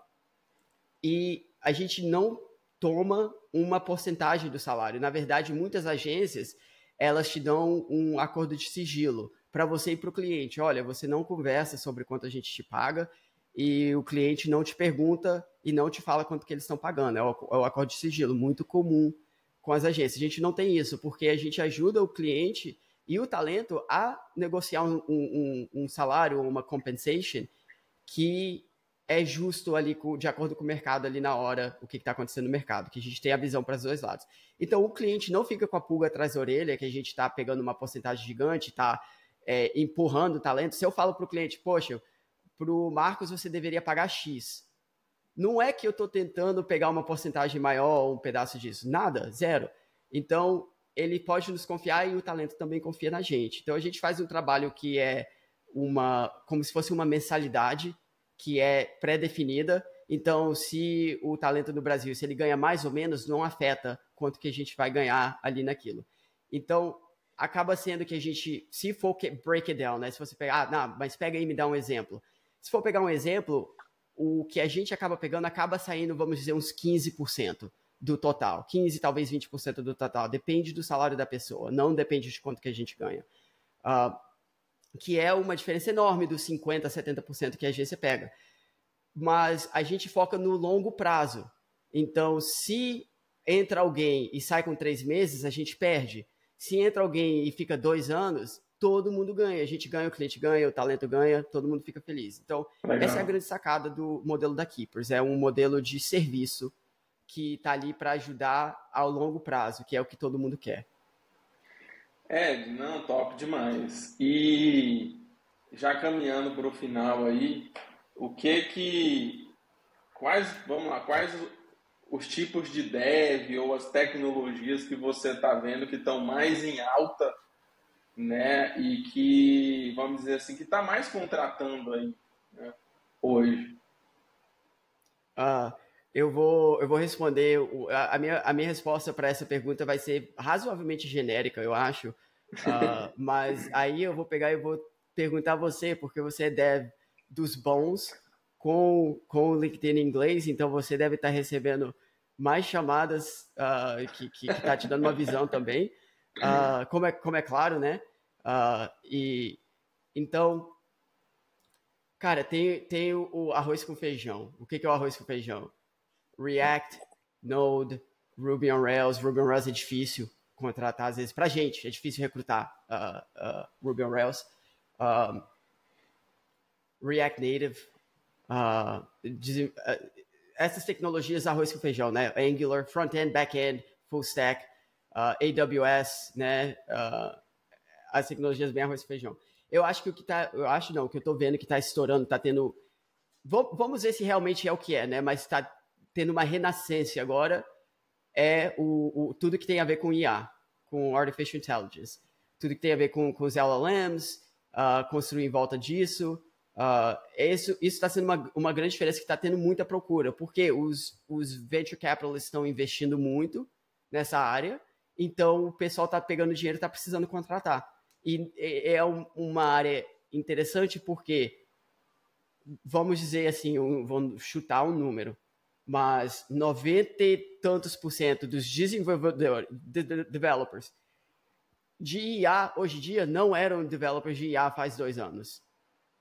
e a gente não toma uma porcentagem do salário. Na verdade, muitas agências elas te dão um acordo de sigilo para você e para o cliente. Olha, você não conversa sobre quanto a gente te paga e o cliente não te pergunta e não te fala quanto que eles estão pagando. É o, é o acordo de sigilo, muito comum com as agências. A gente não tem isso, porque a gente ajuda o cliente e o talento a negociar um, um, um salário, uma compensation que é justo ali de acordo com o mercado ali na hora, o que está acontecendo no mercado, que a gente tem a visão para os dois lados. Então o cliente não fica com a pulga atrás da orelha, que a gente está pegando uma porcentagem gigante, está é, empurrando o talento. Se eu falo para o cliente, poxa, para o Marcos você deveria pagar X. Não é que eu estou tentando pegar uma porcentagem maior, um pedaço disso. Nada, zero. Então, ele pode nos confiar e o talento também confia na gente. Então a gente faz um trabalho que é uma como se fosse uma mensalidade que é pré-definida. Então, se o talento do Brasil, se ele ganha mais ou menos, não afeta quanto que a gente vai ganhar ali naquilo. Então, acaba sendo que a gente, se for break it down, né? Se você pegar, ah, não, mas pega aí e me dá um exemplo. Se for pegar um exemplo, o que a gente acaba pegando acaba saindo, vamos dizer, uns 15% do total. 15, talvez 20% do total. Depende do salário da pessoa, não depende de quanto que a gente ganha. Uh, que é uma diferença enorme dos 50%, 70% que a agência pega. Mas a gente foca no longo prazo. Então, se entra alguém e sai com três meses, a gente perde. Se entra alguém e fica dois anos, todo mundo ganha. A gente ganha, o cliente ganha, o talento ganha, todo mundo fica feliz. Então, Legal. essa é a grande sacada do modelo da Keepers. É um modelo de serviço que está ali para ajudar ao longo prazo, que é o que todo mundo quer. É, não, top demais. E já caminhando para o final aí, o que que quais, vamos lá, quais os tipos de dev ou as tecnologias que você está vendo que estão mais em alta, né? E que, vamos dizer assim, que está mais contratando aí né? hoje? Uh, eu vou, eu vou responder. A, minha, a minha resposta para essa pergunta vai ser razoavelmente genérica, eu acho. Uh, mas aí eu vou pegar e vou perguntar a você, porque você é dev dos bons com, com o LinkedIn em inglês, então você deve estar recebendo mais chamadas uh, que, que, que tá te dando uma visão também, uh, como, é, como é claro, né? E então, cara, tem, tem o, o, arroz com feijão. O que, que é o arroz com feijão? React, Node, Ruby on Rails. Ruby on Rails é difícil contratar, às vezes, pra gente, é difícil recrutar Ruby on Rails. React Native, uh, essas tecnologias arroz com feijão, né? Angular, front-end, back-end, full stack, uh, AWS, né? Uh, as tecnologias bem arroz com feijão. Eu acho que o que tá, eu acho não, o que eu tô vendo que tá estourando, tá tendo, vamos ver se realmente é o que é, né? Mas tá tendo uma renascença agora é o, o, tudo que tem a ver com IA, com Artificial Intelligence. Tudo que tem a ver com, com os LLMs, uh, construir em volta disso, Uh, isso está sendo uma, uma grande diferença que está tendo muita procura, porque os, os venture capitalists estão investindo muito nessa área, então o pessoal está pegando dinheiro e está precisando contratar. E é um, uma área interessante porque, vamos dizer assim, vamos chutar um número, mas 90 e tantos por cento dos developers de IA hoje em dia não eram developers de IA faz dois anos.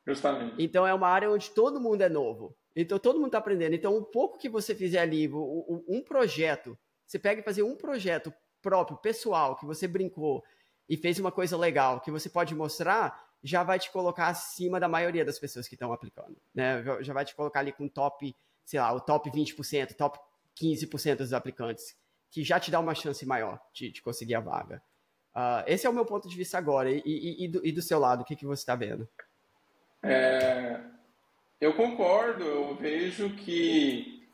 Justamente. Então é uma área onde todo mundo é novo. Então todo mundo está aprendendo. Então o pouco que você fizer ali, o, o, um projeto, você pega e fazer um projeto próprio, pessoal, que você brincou e fez uma coisa legal, que você pode mostrar, já vai te colocar acima da maioria das pessoas que estão aplicando. Né? Já vai te colocar ali com top, sei lá, o top 20%, top 15% dos aplicantes, que já te dá uma chance maior de, de conseguir a vaga. Uh, esse é o meu ponto de vista agora. E, e, e, do, e do, seu lado, o que, que você está vendo? É, eu concordo, eu vejo que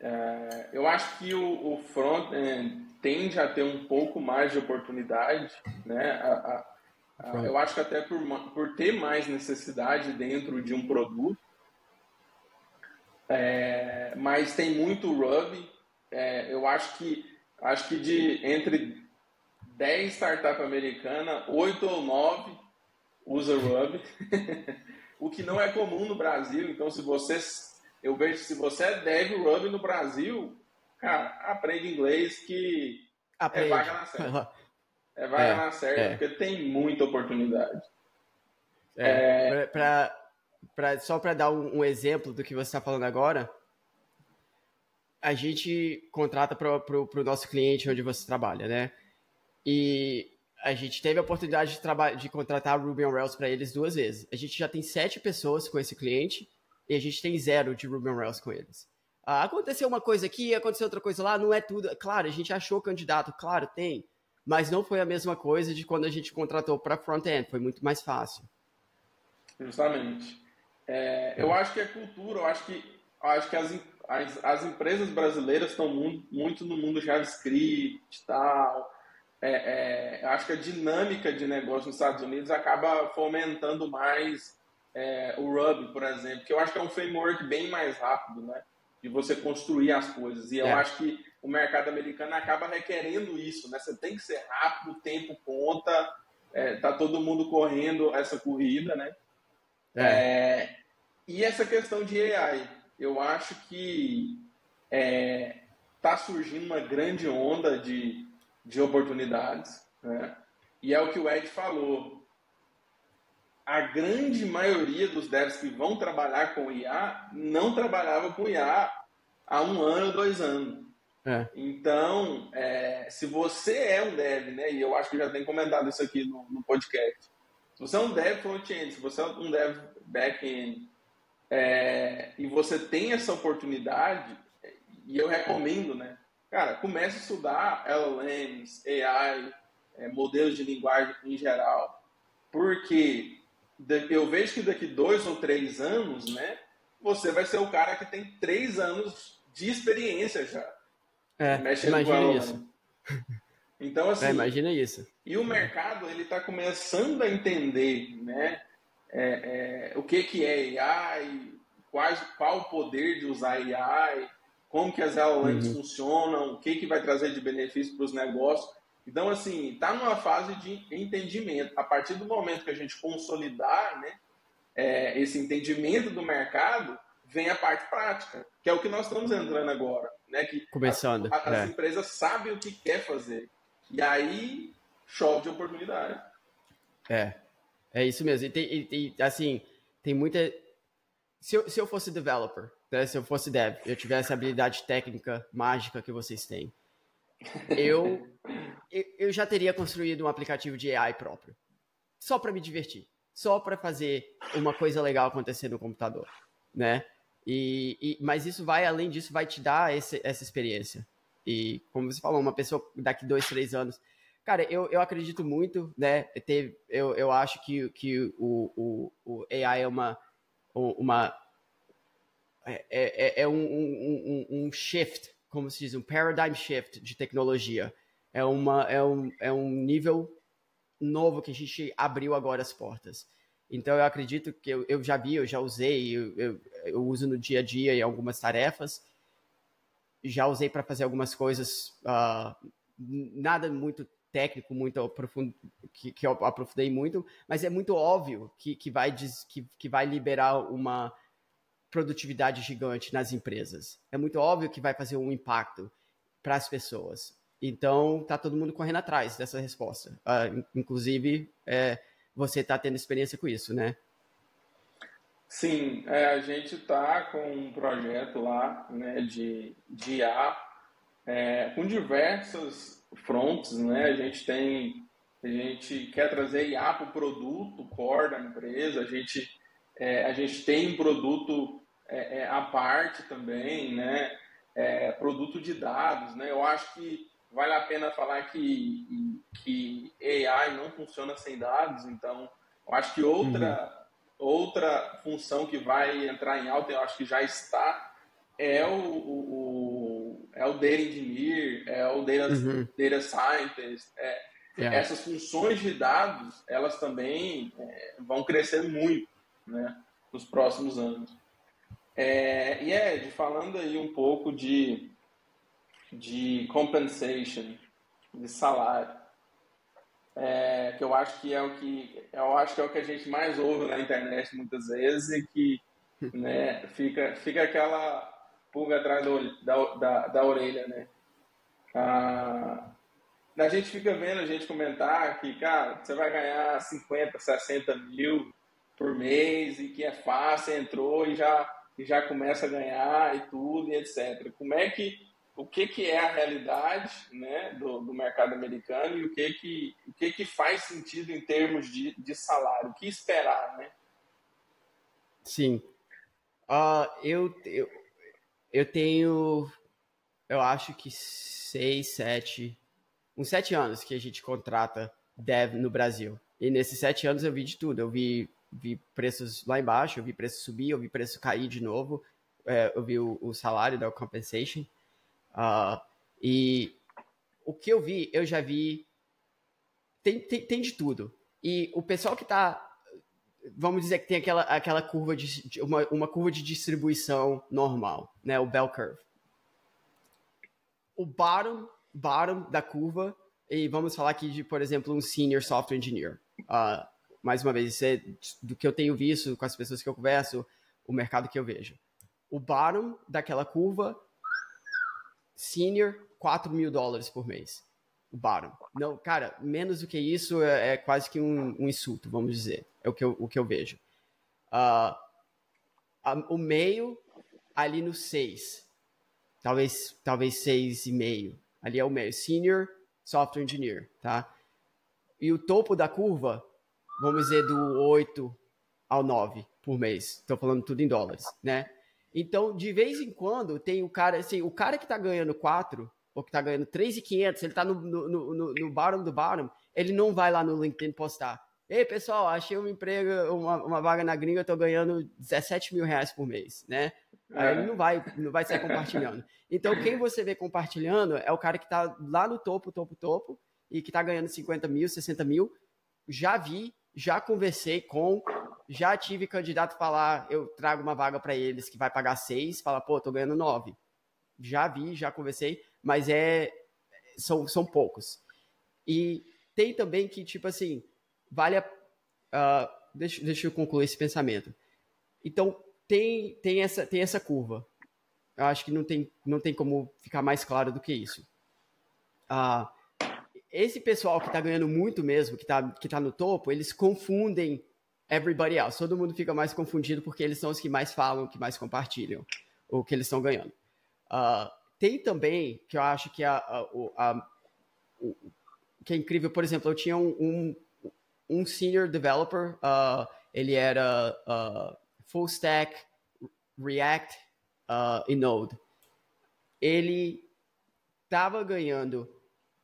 é, eu acho que o, o front-end tende a ter um pouco mais de oportunidade, né? A, a, a, eu acho que até por, por ter mais necessidade dentro de um produto, é, mas tem muito Ruby. É, eu acho que acho que de entre 10 startups americanas, 8 ou 9 usa Ruby. o que não é comum no Brasil. Então, se você, eu vejo se você é dev Ruby no Brasil, cara, aprende inglês que é aprende. é vaga na certa. É vaga é, na certa, é. porque tem muita oportunidade. É, é... Pra, pra, só para dar um, um, exemplo do que você está falando agora, a gente contrata para o nosso cliente onde você trabalha, né? E a gente teve a oportunidade de, de contratar Ruby on Rails para eles duas vezes. A gente já tem sete pessoas com esse cliente e a gente tem zero de Ruby on Rails com eles. Ah, aconteceu uma coisa aqui, aconteceu outra coisa lá, não é tudo. Claro, a gente achou candidato, claro, tem. Mas não foi a mesma coisa de quando a gente contratou para front-end, foi muito mais fácil. Justamente. É, eu acho que é cultura, eu acho que, eu acho que as, as, as empresas brasileiras estão muito, muito no mundo JavaScript e tal é, é, acho que a dinâmica de negócio nos Estados Unidos acaba fomentando mais é, o Ruby, por exemplo, que eu acho que é um framework bem mais rápido, né? De você construir as coisas. E eu é. acho que o mercado americano acaba requerendo isso, né? Você tem que ser rápido, o tempo conta, é, tá todo mundo correndo essa corrida, né? É. é e essa questão de AI, eu acho que está surgindo uma grande onda de de oportunidades. Né? E é o que o Ed falou. A grande maioria dos devs que vão trabalhar com IA não trabalhava com IA há um ano, dois anos. É. Então, é, se você é um dev, né, e eu acho que já tem comentado isso aqui no, no podcast, você é um dev front-end, se você é um dev back-end, é, e você tem essa oportunidade, e eu recomendo, né, Cara, comece a estudar LLMs, AI, é, modelos de linguagem em geral, porque eu vejo que daqui dois ou três anos, né, você vai ser o cara que tem três anos de experiência já. É, imagina isso. Então, assim. É, imagina isso. E o mercado, ele está começando a entender, né? É, é, o que, que é AI, quais, qual o poder de usar AI, como que as LLMs uhum. funcionam, o que, que vai trazer de benefício para os negócios. Então, assim, está numa fase de entendimento. A partir do momento que a gente consolidar né, é, esse entendimento do mercado, vem a parte prática, que é o que nós estamos entrando agora. Né, que Começando. A, a, as é. empresas sabem o que quer fazer. E aí chove de oportunidade. É, é isso mesmo. E, tem, e, e assim, tem muita. Se eu, se eu fosse developer, né, se eu fosse dev, eu tivesse a habilidade técnica mágica que vocês têm, eu, eu já teria construído um aplicativo de AI próprio. Só para me divertir. Só para fazer uma coisa legal acontecer no computador, né? E, e, mas isso vai, além disso, vai te dar esse, essa experiência. E, como você falou, uma pessoa daqui dois, três anos. Cara, eu, eu acredito muito, né? Eu, eu acho que, que o, o, o AI é uma. uma é, é, é um, um, um, shift, como se diz, um paradigm shift de tecnologia. É, uma, é, um, é um nível novo que a gente abriu agora as portas. Então eu acredito que eu, eu já vi, eu já usei, eu, eu, eu uso no dia a dia em algumas tarefas já usei para fazer algumas coisas, uh, nada muito técnico, muito aprofundo, que, que, eu aprofundei muito, mas é muito óbvio que, que, vai, que, que vai liberar uma produtividade gigante nas empresas. É muito óbvio que vai fazer um impacto para as pessoas. Então, tá todo mundo correndo atrás dessa resposta. Uh, inclusive, é, você está tendo experiência com isso, né? Sim, é, a gente está com um projeto lá né, de, de IA é, com diversas fronts, né? A gente tem, a gente quer trazer IA para o produto core da empresa, a gente, é, a gente tem um produto é, é, à parte também, né? É, produto de dados, né? Eu acho que vale a pena falar que, que AI não funciona sem dados, então eu acho que outra uhum Outra função que vai entrar em alta, eu acho que já está, é o, o, é o Data Engineer, é o Data, uhum. data Scientist. É, yeah. Essas funções de dados, elas também é, vão crescer muito né, nos próximos anos. É, e Ed, falando aí um pouco de, de compensation, de salário é, que eu acho que é o que eu acho que é o que a gente mais ouve na internet muitas vezes e que né, fica, fica aquela pulga atrás do, da, da, da orelha, né? Ah, a gente fica vendo a gente comentar que, cara, você vai ganhar 50, 60 mil por mês e que é fácil, entrou e já, e já começa a ganhar e tudo e etc. Como é que o que, que é a realidade né, do, do mercado americano e o que, que, o que, que faz sentido em termos de, de salário, o que esperar, né? Sim. Uh, eu, eu, eu tenho, eu acho que seis, sete, uns sete anos que a gente contrata dev no Brasil. E nesses sete anos eu vi de tudo. Eu vi, vi preços lá embaixo, eu vi preço subir, eu vi preço cair de novo, é, eu vi o, o salário da compensation. Uh, e o que eu vi, eu já vi. Tem, tem, tem de tudo. E o pessoal que está vamos dizer que tem aquela, aquela curva de, uma, uma curva de distribuição normal, né? O bell curve. O bottom, bottom da curva, e vamos falar aqui de, por exemplo, um senior software engineer. Uh, mais uma vez, isso é do que eu tenho visto com as pessoas que eu converso, o mercado que eu vejo. O bottom daquela curva Senior, 4 mil dólares por mês. O bottom. Não, cara, menos do que isso é, é quase que um, um, insulto, vamos dizer. É o que eu, o que eu vejo. Uh, a, o meio, ali no 6. Talvez, talvez 6,5. Ali é o meio. Senior Software Engineer, tá? E o topo da curva, vamos dizer, do 8 ao 9 por mês. Estou falando tudo em dólares, né? Então, de vez em quando, tem o cara, assim, o cara que tá ganhando 4, ou que tá ganhando 3,500, ele tá no, no, no, no bottom do bottom, ele não vai lá no LinkedIn postar. Ei, pessoal, achei um emprego, uma, uma vaga na gringa, eu tô ganhando 17 mil reais por mês, né? Aí ele não vai, não vai sair compartilhando. Então, quem você vê compartilhando é o cara que está lá no topo, topo, topo, e que está ganhando 50 mil, 60 mil. Já vi, já conversei com, já tive candidato falar, eu trago uma vaga para eles que vai pagar 6, fala, pô, tô ganhando 9. Já vi, já conversei, mas é são, são poucos. E tem também que, tipo assim, vale a. Uh, deixa, deixa eu concluir esse pensamento. Então, tem, tem, essa, tem essa curva. Eu acho que não tem, não tem como ficar mais claro do que isso. Uh, esse pessoal que está ganhando muito mesmo, que está que tá no topo, eles confundem everybody else. Todo mundo fica mais confundido porque eles são os que mais falam, que mais compartilham o que eles estão ganhando. Uh, tem também, que eu acho que a, a, a, o, que é incrível, por exemplo, eu tinha um, um, um senior developer, uh, ele era uh, full stack, React e Node. Ele estava ganhando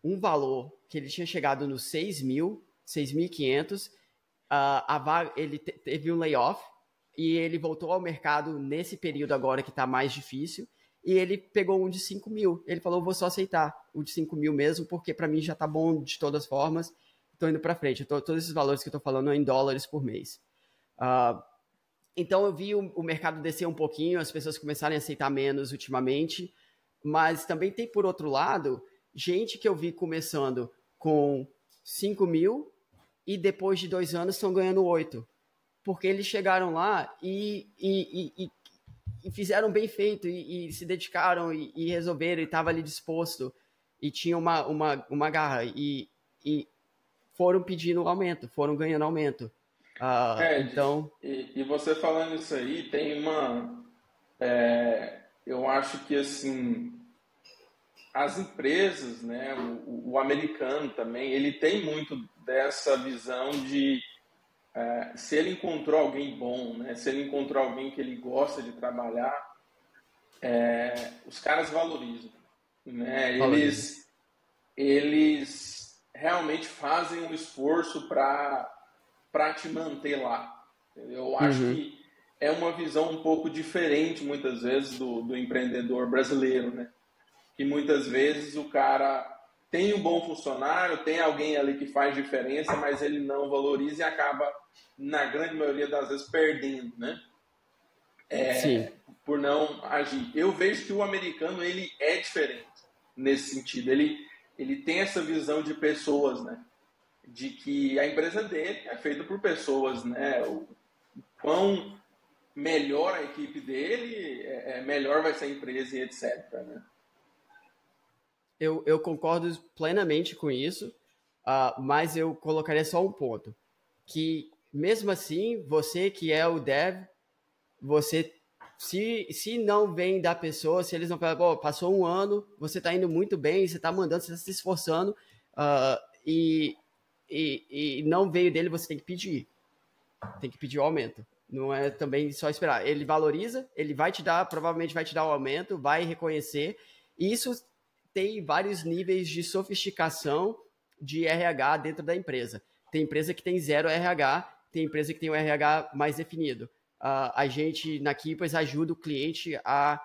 um valor que ele tinha chegado nos 6 mil, 6.500, uh, a ele teve um layoff e ele voltou ao mercado nesse período agora que está mais difícil e ele pegou um de 5 mil. Ele falou, vou só aceitar o de 5 mil mesmo, porque para mim já tá bom de todas as formas, estou indo para frente. Tô, todos esses valores que eu estou falando é em dólares por mês. Uh, então eu vi o, o, mercado descer um pouquinho, as pessoas começarem a aceitar menos ultimamente, mas também tem, por outro lado, gente que eu vi começando com 5 mil e depois de dois anos estão ganhando 8. Porque eles chegaram lá e, e, e, e fizeram bem feito e, se dedicaram e, resolveram e estava ali disposto e tinha uma, uma, uma garra e, e foram pedindo aumento, foram ganhando aumento. Uh, é, então e, e, você falando isso aí tem uma é, eu acho que assim as empresas, né, o, o, americano também, ele tem muito dessa visão de é, se ele encontrou alguém bom, né? Se ele encontrou alguém que ele gosta de trabalhar, é, os caras valorizam, né? Eles, eles realmente fazem um esforço para te manter lá. Eu acho uhum. que é uma visão um pouco diferente muitas vezes do, do empreendedor brasileiro, né? Que muitas vezes o cara tem um bom funcionário, tem alguém ali que faz diferença, mas ele não valoriza e acaba, na grande maioria das vezes, perdendo, né? É, Sim. Por não agir. Eu vejo que o americano ele é diferente nesse sentido. Ele, ele tem essa visão de pessoas, né? De que a empresa dele é feita por pessoas, né? O quão melhor a equipe dele, é, é melhor vai ser a empresa e etc. Né? Eu, eu concordo plenamente com isso, uh, mas eu colocaria só um ponto. Que, mesmo assim, você que é o dev, você se, se não vem da pessoa, se eles não falam, passou um ano, você está indo muito bem, você está mandando, você está se esforçando, uh, e, e, e, não veio dele, você tem que pedir. Tem que pedir o aumento. Não é também só esperar. Ele valoriza, ele vai te dar, provavelmente vai te dar o aumento, vai reconhecer. E isso tem vários níveis de sofisticação de RH dentro da empresa. Tem empresa que tem zero RH, tem empresa que tem um RH mais definido. Uh, a gente na Keepers ajuda o cliente a,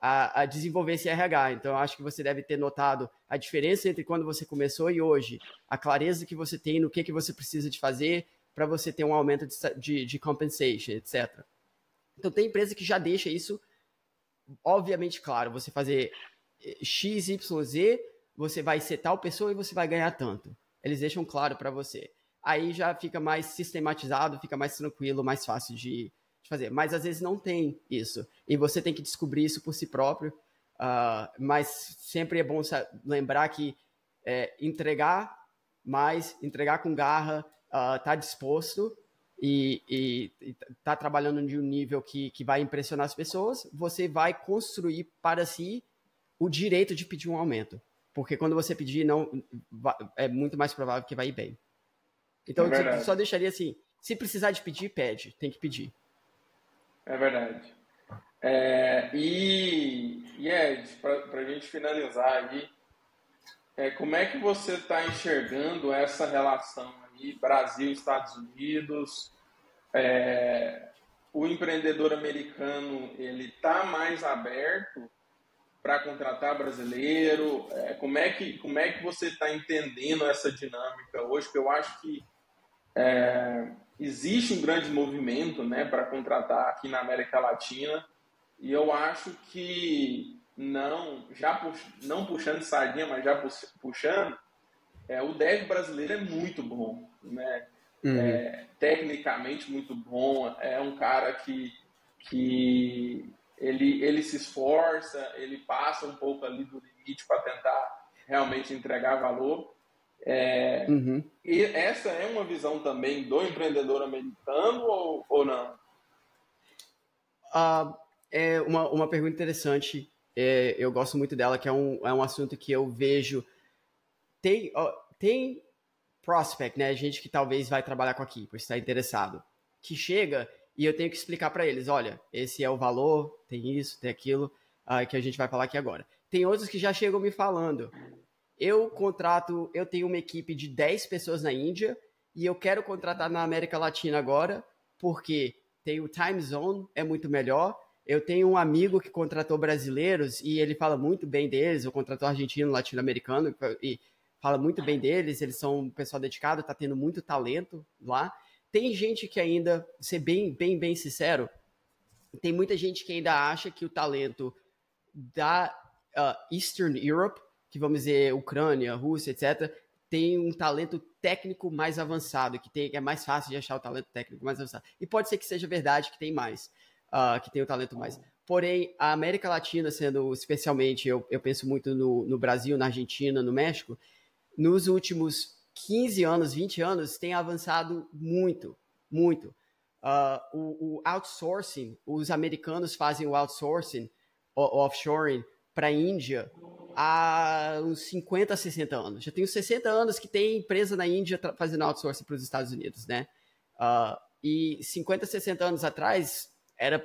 a, a, desenvolver esse RH. Então, acho que você deve ter notado a diferença entre quando você começou e hoje, a clareza que você tem no que, que você precisa de fazer para você ter um aumento de, de, de compensation, etc. Então, tem empresa que já deixa isso obviamente claro. Você fazer XYZ, você vai ser tal pessoa e você vai ganhar tanto. Eles deixam claro para você. Aí já fica mais sistematizado, fica mais tranquilo, mais fácil de, de, fazer. Mas às vezes não tem isso. E você tem que descobrir isso por si próprio. Uh, mas sempre é bom lembrar que é, entregar mais, entregar com garra, uh, tá disposto e, e, e tá trabalhando de um nível que, que vai impressionar as pessoas, você vai construir para si o direito de pedir um aumento. Porque quando você pedir, não é muito mais provável que vai ir bem. Então, é eu só deixaria assim: se precisar de pedir, pede, tem que pedir. É verdade. É, e, e Ed, para a gente finalizar aí, é, como é que você está enxergando essa relação aí, Brasil, Estados Unidos? É, o empreendedor americano ele está mais aberto para contratar brasileiro? É, como, é que, como é que você está entendendo essa dinâmica hoje? Porque eu acho que é, existe um grande movimento né, para contratar aqui na América Latina e eu acho que não, já pux, não puxando sardinha, mas já puxando, é, o dev brasileiro é muito bom, né? Uhum. É, tecnicamente muito bom, é um cara que, que ele, ele se esforça, ele passa um pouco ali do limite para tentar realmente entregar valor. É, uhum. E essa é uma visão também do empreendedor americano ou, ou não? Uh, é uma, uma pergunta interessante. É, eu gosto muito dela, que é um, é um assunto que eu vejo. Tem, uh, tem prospect, né? Gente que talvez vai trabalhar com aqui, por estar interessado, que chega e eu tenho que explicar para eles, olha, esse é o valor, tem isso, tem aquilo, uh, que a gente vai falar aqui agora. Tem outros que já chegam me falando, eu contrato, eu tenho uma equipe de 10 pessoas na Índia e eu quero contratar na América Latina agora, porque tem o time zone, é muito melhor. Eu tenho um amigo que contratou brasileiros e ele fala muito bem deles, eu contratou argentino, latino-americano e fala muito bem deles, eles são um pessoal dedicado, tá tendo muito talento lá. Tem gente que ainda, ser bem, bem, bem sincero, tem muita gente que ainda acha que o talento da uh, Eastern Europe que vamos dizer Ucrânia, Rússia, etc., tem um talento técnico mais avançado, que, tem, que é mais fácil de achar o talento técnico mais avançado. E pode ser que seja verdade que tem mais, uh, que tem o talento mais. Porém, a América Latina, sendo especialmente, eu, eu penso muito no, no Brasil, na Argentina, no México, nos últimos 15 anos, 20 anos, tem avançado muito, muito. Uh, o, o, outsourcing, os americanos fazem o outsourcing, o, o offshoring, para a Índia há uns 50, 60 anos. Já tenho 60 anos que tem empresa na Índia fazendo outsourcing para os Estados Unidos, né? Uh, e 50, 60 anos atrás era,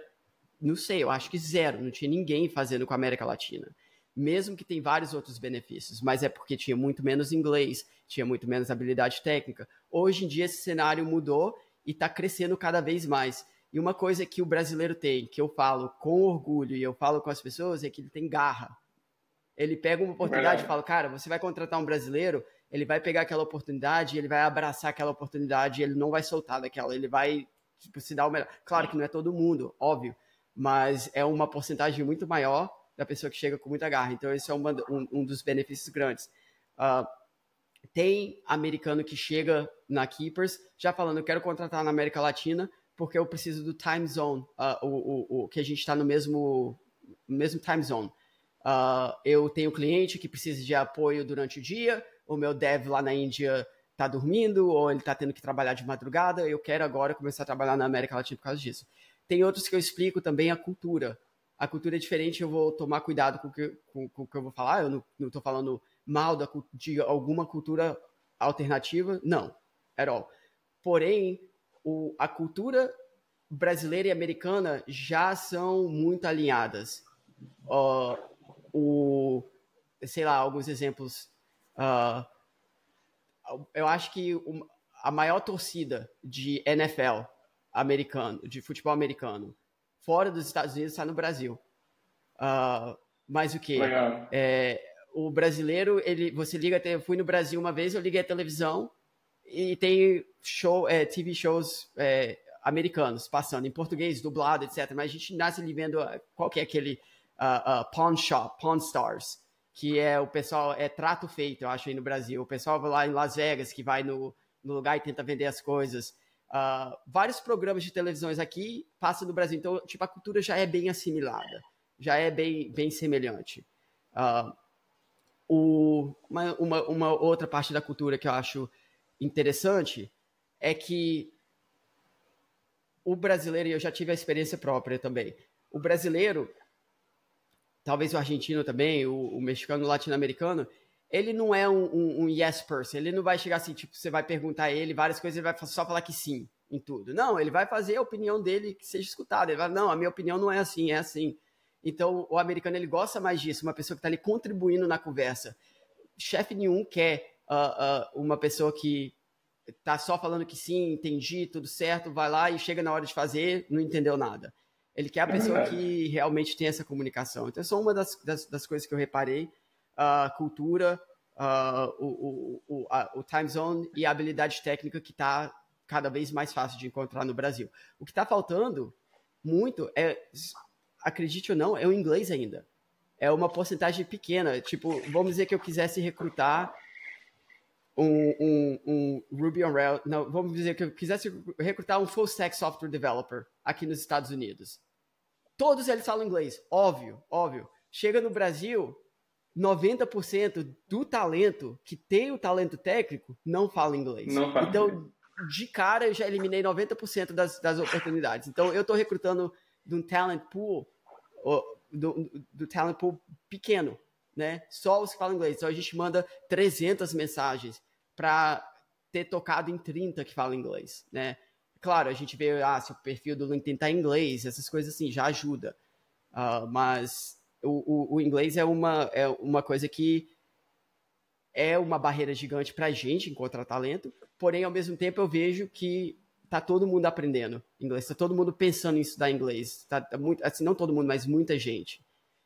não sei, eu acho que zero, não tinha ninguém fazendo com a América Latina. Mesmo que tem vários outros benefícios, mas é porque tinha muito menos inglês, tinha muito menos habilidade técnica. Hoje em dia esse cenário mudou e está crescendo cada vez mais. E uma coisa que o brasileiro tem, que eu falo com orgulho e eu falo com as pessoas, é que ele tem garra ele pega uma oportunidade e fala, cara, você vai contratar um brasileiro, ele vai pegar aquela oportunidade, ele vai abraçar aquela oportunidade, ele não vai soltar daquela, ele vai tipo, se dar o melhor. Claro que não é todo mundo, óbvio, mas é uma porcentagem muito maior da pessoa que chega com muita garra. Então, esse é uma, um, um, dos benefícios grandes. Uh, tem americano que chega na Keepers já falando, eu quero contratar na América Latina porque eu preciso do time zone, uh, o, o, o, que a gente está no mesmo, mesmo time zone. Uh, eu tenho cliente que precisa de apoio durante o dia, o meu dev lá na Índia está dormindo ou ele está tendo que trabalhar de madrugada, eu quero agora começar a trabalhar na América Latina por causa disso. Tem outros que eu explico também a cultura. A cultura é diferente, eu vou tomar cuidado com o que, com, com o que eu vou falar, eu não estou falando mal da, de alguma cultura alternativa, não, at all. Porém, o, a cultura brasileira e americana já são muito alinhadas. Uh, o, sei lá, alguns exemplos. Uh, eu acho que o, a maior torcida de NFL americano, de futebol americano, fora dos Estados Unidos, está no Brasil. Uh, mas o que? É, o brasileiro, ele, você liga, eu fui no Brasil uma vez, eu liguei a televisão e tem show, é, TV shows é, americanos passando em português, dublado, etc. Mas a gente nasce ali vendo qual que é aquele uh, uh, Pawn Shop, Pawn Stars, que é o pessoal, é trato feito, eu acho, aí no Brasil. O pessoal vai lá em Las Vegas, que vai no, no lugar e tenta vender as coisas. Uh, vários programas de televisões aqui passam no Brasil, então, tipo, a cultura já é bem assimilada, já é bem, bem semelhante. Uh, o, uma, uma, uma outra parte da cultura que eu acho interessante é que o brasileiro, e eu já tive a experiência própria também, o brasileiro, talvez o argentino também, o, o mexicano, o latino-americano, ele não é um, um, um, yes person. Ele não vai chegar assim, tipo, você vai perguntar a ele várias coisas, ele vai só falar que sim em tudo. Não, ele vai fazer a opinião dele que seja escutada. Ele vai, não, a minha opinião não é assim, é assim. Então, o americano, ele gosta mais disso, uma pessoa que está ali contribuindo na conversa. Chefe nenhum quer uh, uh, uma pessoa que tá só falando que sim, entendi, tudo certo, vai lá e chega na hora de fazer, não entendeu nada. Ele quer a é pessoa que realmente tem essa comunicação. Então, isso é uma das, das, das coisas que eu reparei. A cultura, o, o, o, a, o, time zone e a habilidade técnica que está cada vez mais fácil de encontrar no Brasil. O que está faltando muito é, acredite ou não, é o inglês ainda. É uma porcentagem pequena. Tipo, vamos dizer que eu quisesse recrutar um, um, um Ruby on Rails, não, vamos dizer que eu quisesse recrutar um full stack software developer aqui nos Estados Unidos. Todos eles falam inglês, óbvio, óbvio. Chega no Brasil, 90% do talento que tem o talento técnico não fala inglês. Não fala. Então, de cara, eu já eliminei 90% das, das oportunidades. Então, eu estou recrutando de um talent pool, do, do talent pool pequeno né? Só os que falam inglês. Então a gente manda 300 mensagens para ter tocado em 30 que falam inglês, né? Claro, a gente vê, ah, se o perfil do LinkedIn tá em inglês, essas coisas assim, já ajuda. Uh, mas o, o, o, inglês é uma, é uma coisa que é uma barreira gigante para a gente encontrar talento, porém, ao mesmo tempo, eu vejo que tá todo mundo aprendendo inglês, tá todo mundo pensando em estudar inglês, tá, tá muito, assim, não todo mundo, mas muita gente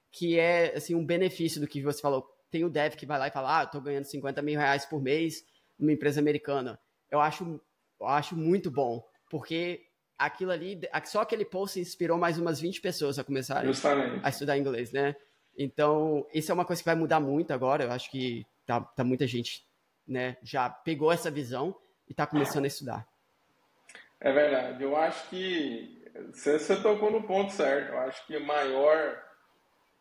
que é assim um benefício do que você falou. Tem o dev que vai lá e fala, ah, eu tô ganhando 50 mil reais por mês numa empresa americana. Eu acho, eu acho muito bom, porque aquilo ali, só aquele post inspirou mais umas 20 pessoas a começarem Justamente. a estudar inglês, né? Então, isso é uma coisa que vai mudar muito agora. Eu acho que tá, tá muita gente, né, já pegou essa visão e está começando a estudar. É verdade. Eu acho que você, você tocou no ponto certo. Eu acho que maior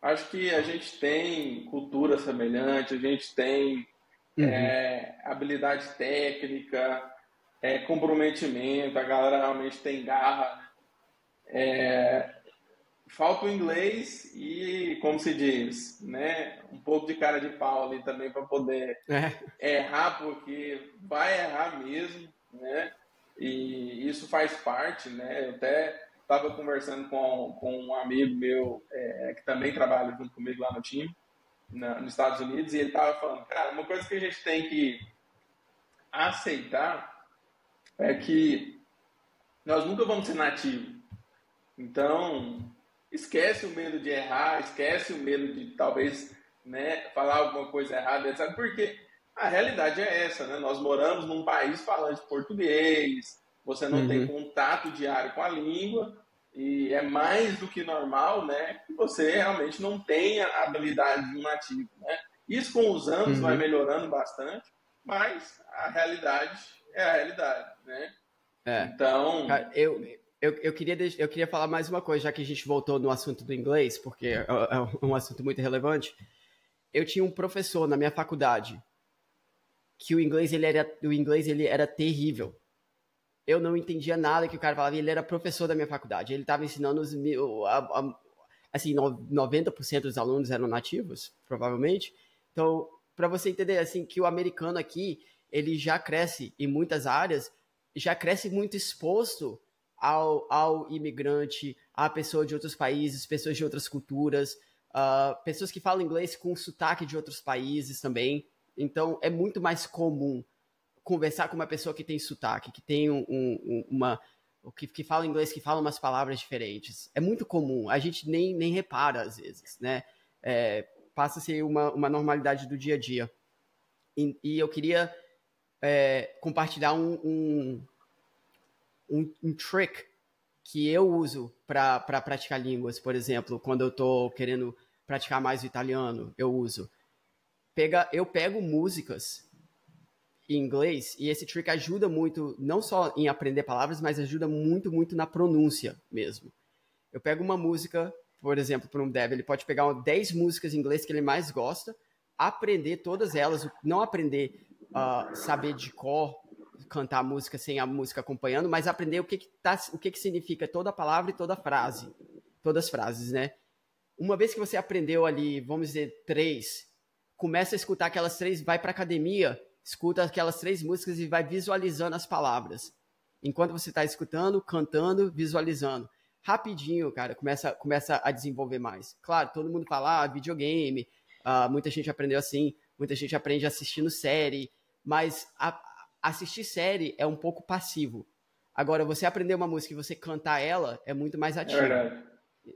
Acho que a gente tem cultura semelhante, a gente tem uhum. é, habilidade técnica, é, comprometimento, a galera realmente tem garra. Né? É, falta o inglês e, como se diz, né, um pouco de cara de pau ali também para poder é. errar, porque vai errar mesmo, né? E isso faz parte, né? Eu até estava conversando com, com um amigo meu é, que também trabalha junto comigo lá no time, na, nos Estados Unidos, e ele estava falando, cara, uma coisa que a gente tem que aceitar é que nós nunca vamos ser nativos. Então, esquece o medo de errar, esquece o medo de talvez né, falar alguma coisa errada, sabe? Porque a realidade é essa, né? Nós moramos num país falante português, você não uhum. tem contato diário com a língua e é mais do que normal, né, que você realmente não tenha a habilidade de um nativo, né? Isso com os anos uhum. vai melhorando bastante, mas a realidade é a realidade, né? É. Então, eu eu, eu, queria, eu queria falar mais uma coisa, já que a gente voltou no assunto do inglês, porque é, é um assunto muito relevante. Eu tinha um professor na minha faculdade que o inglês ele era, o inglês ele era terrível eu não entendia nada que o cara falava. Ele era professor da minha faculdade. Ele estava ensinando os a, a, assim, 90% dos alunos eram nativos, provavelmente. Então, para você entender assim que o americano aqui, ele já cresce em muitas áreas, já cresce muito exposto ao, ao imigrante, a pessoa de outros países, pessoas de outras culturas, uh, pessoas que falam inglês com sotaque de outros países também. Então, é muito mais comum conversar com uma pessoa que tem sotaque, que tem um, um, uma. Que, que fala inglês, que fala umas palavras diferentes. É muito comum, a gente nem, nem repara às vezes, né? É, passa a ser uma, uma normalidade do dia a dia. E, e eu queria é, compartilhar um, um, um, trick que eu uso para pra praticar línguas, por exemplo, quando eu estou querendo praticar mais o italiano, eu uso. Pega, eu pego músicas em inglês, e esse trick ajuda muito, não só em aprender palavras, mas ajuda muito, muito na pronúncia mesmo. Eu pego uma música, por exemplo, para um dev, ele pode pegar 10 músicas em inglês que ele mais gosta, aprender todas elas, não aprender uh, saber de cor, cantar a música sem a música acompanhando, mas aprender o que que, tá, o que que significa toda palavra e toda frase, todas as frases, né? Uma vez que você aprendeu ali, vamos dizer, três, começa a escutar aquelas três, vai para academia, escuta aquelas três músicas e vai visualizando as palavras. Enquanto você está escutando, cantando, visualizando. Rapidinho, cara, começa, começa a desenvolver mais. Claro, todo mundo fala, ah, videogame, uh, muita gente aprendeu assim, muita gente aprende assistindo série, mas a, assistir série é um pouco passivo. Agora, você aprender uma música e você cantar ela é muito mais ativo. É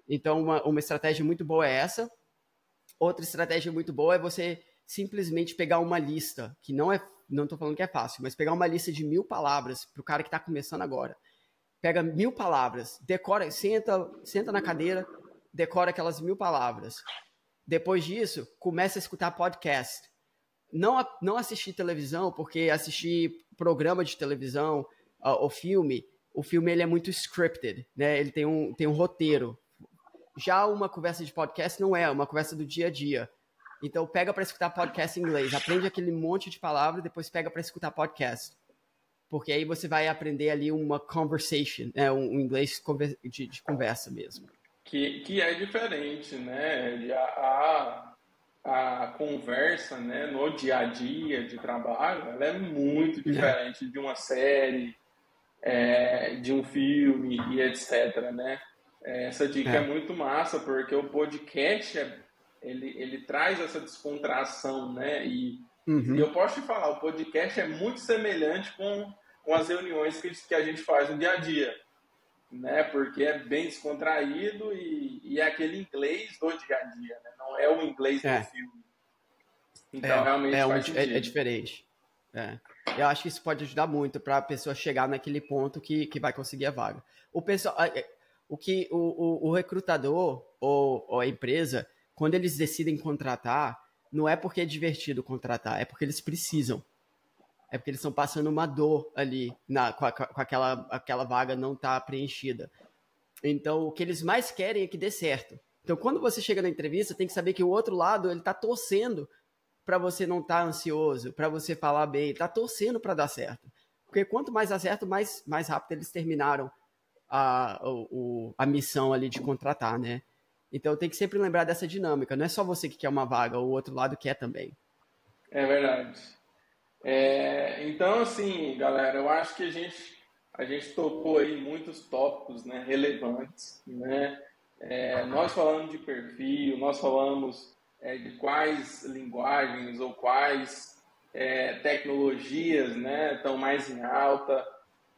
então, uma, uma estratégia muito boa é essa. Outra estratégia muito boa é você simplesmente pegar uma lista, que não é, não estou falando que é fácil, mas pegar uma lista de mil palavras para o cara que está começando agora. Pega mil palavras, decora, senta, senta na cadeira, decora aquelas mil palavras. Depois disso, começa a escutar podcast. Não, não assistir televisão, porque assistir programa de televisão uh, ou filme, o filme ele é muito scripted, né? Ele tem um, tem um roteiro. Já uma conversa de podcast não é, é uma conversa do dia a dia. Então pega para escutar podcast em inglês, aprende aquele monte de palavras, depois pega para escutar podcast. Porque aí você vai aprender ali uma conversation, né? um, inglês de, de, conversa mesmo. Que, que é diferente, né? A, a, a conversa né, no dia a dia de trabalho ela é muito diferente de uma série, é, de um filme e etc. Né? É, essa dica é. é muito massa, porque o podcast é, ele, ele traz essa descontração, né? E, uhum. e, eu posso te falar, o podcast é muito semelhante com, com as reuniões que, que a gente faz no dia a dia, né? Porque é bem descontraído e, e é aquele inglês do dia a dia, né? Não é o inglês é. do filme. Então, é, realmente é, um, é, é diferente. É. Eu acho que isso pode ajudar muito para a pessoa chegar naquele ponto que, que vai conseguir a vaga. O pessoal, o que o, o, o recrutador ou, ou, a empresa, quando eles decidem contratar, não é porque é divertido contratar, é porque eles precisam. É porque eles estão passando uma dor ali na, com, a, com aquela, aquela vaga não tá preenchida. Então, o que eles mais querem é que dê certo. Então, quando você chega na entrevista, tem que saber que o outro lado ele está torcendo para você não estar tá ansioso, para você falar bem, está torcendo para dar certo. Porque quanto mais acerto, mais, mais rápido eles terminaram a, o, a missão ali de contratar, né? Então tem que sempre lembrar dessa dinâmica. Não é só você que quer uma vaga, o outro lado quer também. É verdade. É, então, assim, galera, eu acho que a gente, a gente tocou aí muitos tópicos né, relevantes. Né? É, nós falamos de perfil, nós falamos é, de quais linguagens ou quais é, tecnologias né, estão mais em alta.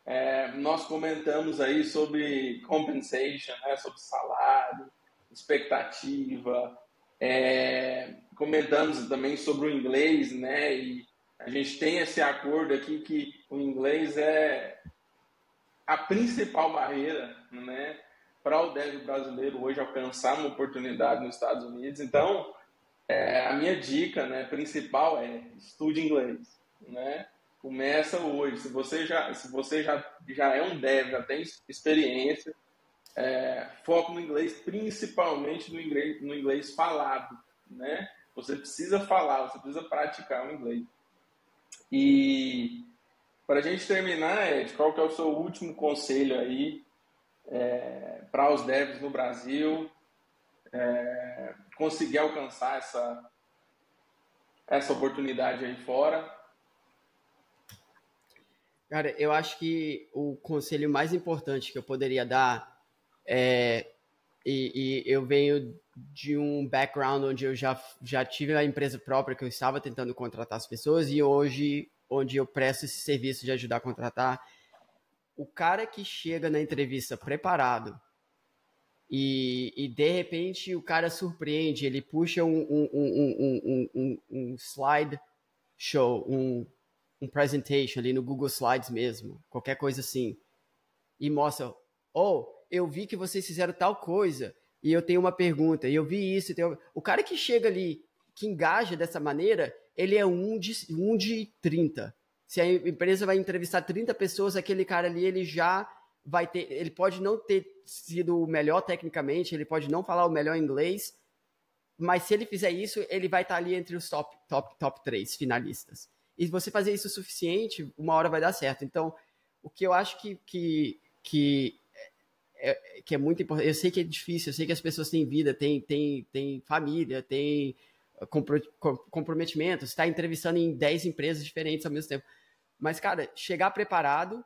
É, nós comentamos aí sobre compensation, né, sobre salário, expectativa, é, comentamos também sobre o inglês, né, e a gente tem esse acordo aqui que o inglês é a principal barreira, né, para o dev brasileiro hoje alcançar uma oportunidade nos Estados Unidos. Então, é, a minha dica, né, principal é estude inglês, né? Começa hoje. Se você já, se você já, já é um dev, já tem experiência, é, foco no inglês, principalmente no inglês, no inglês falado, né? Você precisa falar, você precisa praticar o inglês. E para a gente terminar, Ed, qual que é o seu último conselho aí é, para os devs no Brasil é, conseguir alcançar essa, essa oportunidade aí fora? Cara, eu acho que o conselho mais importante que eu poderia dar é. E, e, eu venho de um background onde eu já, já tive a empresa própria que eu estava tentando contratar as pessoas e hoje onde eu presto esse serviço de ajudar a contratar. O cara que chega na entrevista preparado e, e de repente o cara surpreende, ele puxa um, um, um, um, um slide show, um, um presentation ali no Google Slides mesmo, qualquer coisa assim, e mostra, oh, eu vi que vocês fizeram tal coisa, e eu tenho uma pergunta, e eu vi isso. O cara que chega ali, que engaja dessa maneira, ele é um de, um de 30. Se a empresa vai entrevistar 30 pessoas, aquele cara ali, ele já vai ter. Ele pode não ter sido o melhor tecnicamente, ele pode não falar o melhor inglês, mas se ele fizer isso, ele vai estar ali entre os top, top, top 3 finalistas e você fazer isso o suficiente, uma hora vai dar certo. Então, o que eu acho que, que, que, é, que é muito importante, eu sei que é difícil, eu sei que as pessoas têm vida, têm, têm, têm família, têm comprometimento, está entrevistando em 10 empresas diferentes ao mesmo tempo. Mas, cara, chegar preparado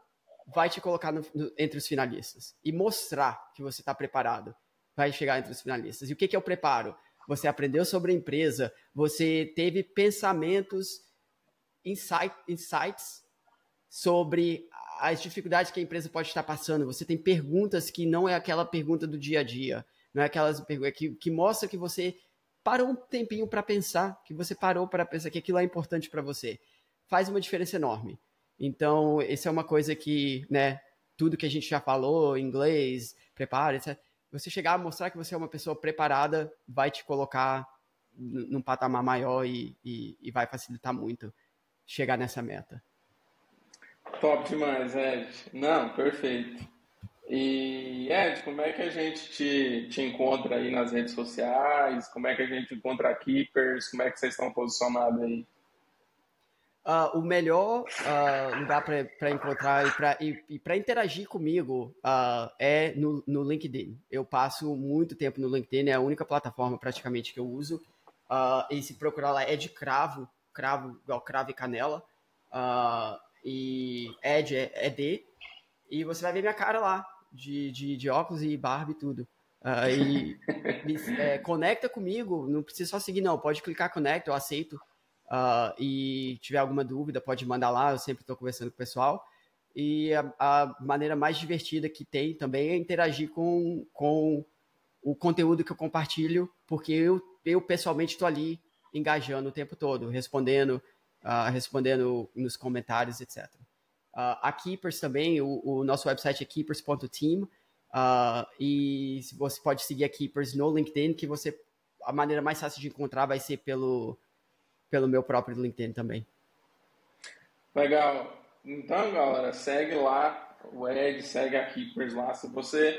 vai te colocar no, no, entre os finalistas. E mostrar que você está preparado vai chegar entre os finalistas. E o que, que é o preparo? Você aprendeu sobre a empresa, você teve pensamentos insight, insights sobre as dificuldades que a empresa pode estar passando. Você tem perguntas que não é aquela pergunta do dia a dia, não é aquelas perguntas que, que mostra que você parou um tempinho para pensar, que você parou para pensar que aquilo é importante para você. Faz uma diferença enorme. Então, essa é uma coisa que, né, tudo que a gente já falou, inglês, prepare, etc. Você chegar a mostrar que você é uma pessoa preparada, vai te colocar num patamar maior e, e, e vai facilitar muito chegar nessa meta. Top demais, Ed. Não, perfeito. E, Ed, como é que a gente te, te encontra aí nas redes sociais? Como é que a gente encontra a Keepers? Como é que vocês estão posicionados aí? Uh, o melhor uh, lugar para encontrar e para interagir comigo uh, é no, no, LinkedIn. Eu passo muito tempo no LinkedIn, é a única plataforma praticamente que eu uso. e se procurar lá, é de cravo, cravo igual cravo e canela. e Ed é, é D. E você vai ver minha cara lá, de, de, de óculos e barba e tudo. e me, é, conecta comigo, não precisa só seguir, não. Pode clicar conecta, eu aceito Uh, e tiver alguma dúvida, pode mandar lá, eu sempre estou conversando com o pessoal. E a, a, maneira mais divertida que tem também é interagir com, com o conteúdo que eu compartilho, porque eu, eu pessoalmente estou ali engajando o tempo todo, respondendo, uh, respondendo nos comentários, etc. Uh, ah, a Keepers também, o, o, nosso website é keepers.team, uh, e você pode seguir a Keepers no LinkedIn, que você a maneira mais fácil de encontrar vai ser pelo pelo meu próprio LinkedIn também. Legal. Então, galera, segue lá o Ed, segue a Keepers lá. Se você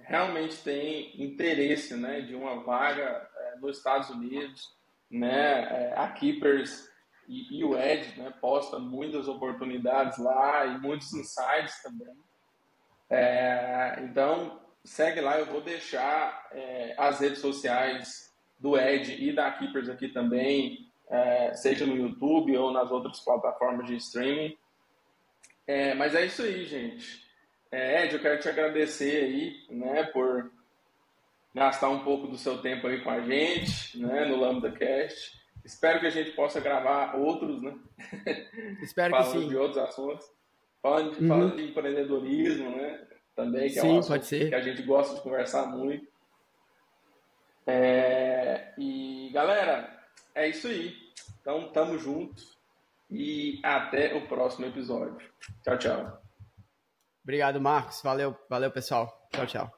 realmente tem interesse né, de uma vaga é, nos Estados Unidos, né, é, a Keepers e, e, o Ed né, posta muitas oportunidades lá e muitos insights também. É, então, segue lá, eu vou deixar é, as redes sociais do Ed e da Keepers aqui também é, seja no YouTube ou nas outras plataformas de streaming. É, mas é isso aí, gente. É, Ed, eu quero te agradecer aí, né, por gastar um pouco do seu tempo aí com a gente, né, no Lambda Cast. Espero que a gente possa gravar outros, né? Espero que sim. Falando de outros assuntos. Falando de, uhum. falando de empreendedorismo, né? Também, que sim, é um ser. que a gente gosta de conversar muito. É, e, galera, é isso aí. Então, tamo junto e até o próximo episódio. Tchau, tchau. Obrigado, Marcos. Valeu, valeu, pessoal. Tchau, tchau.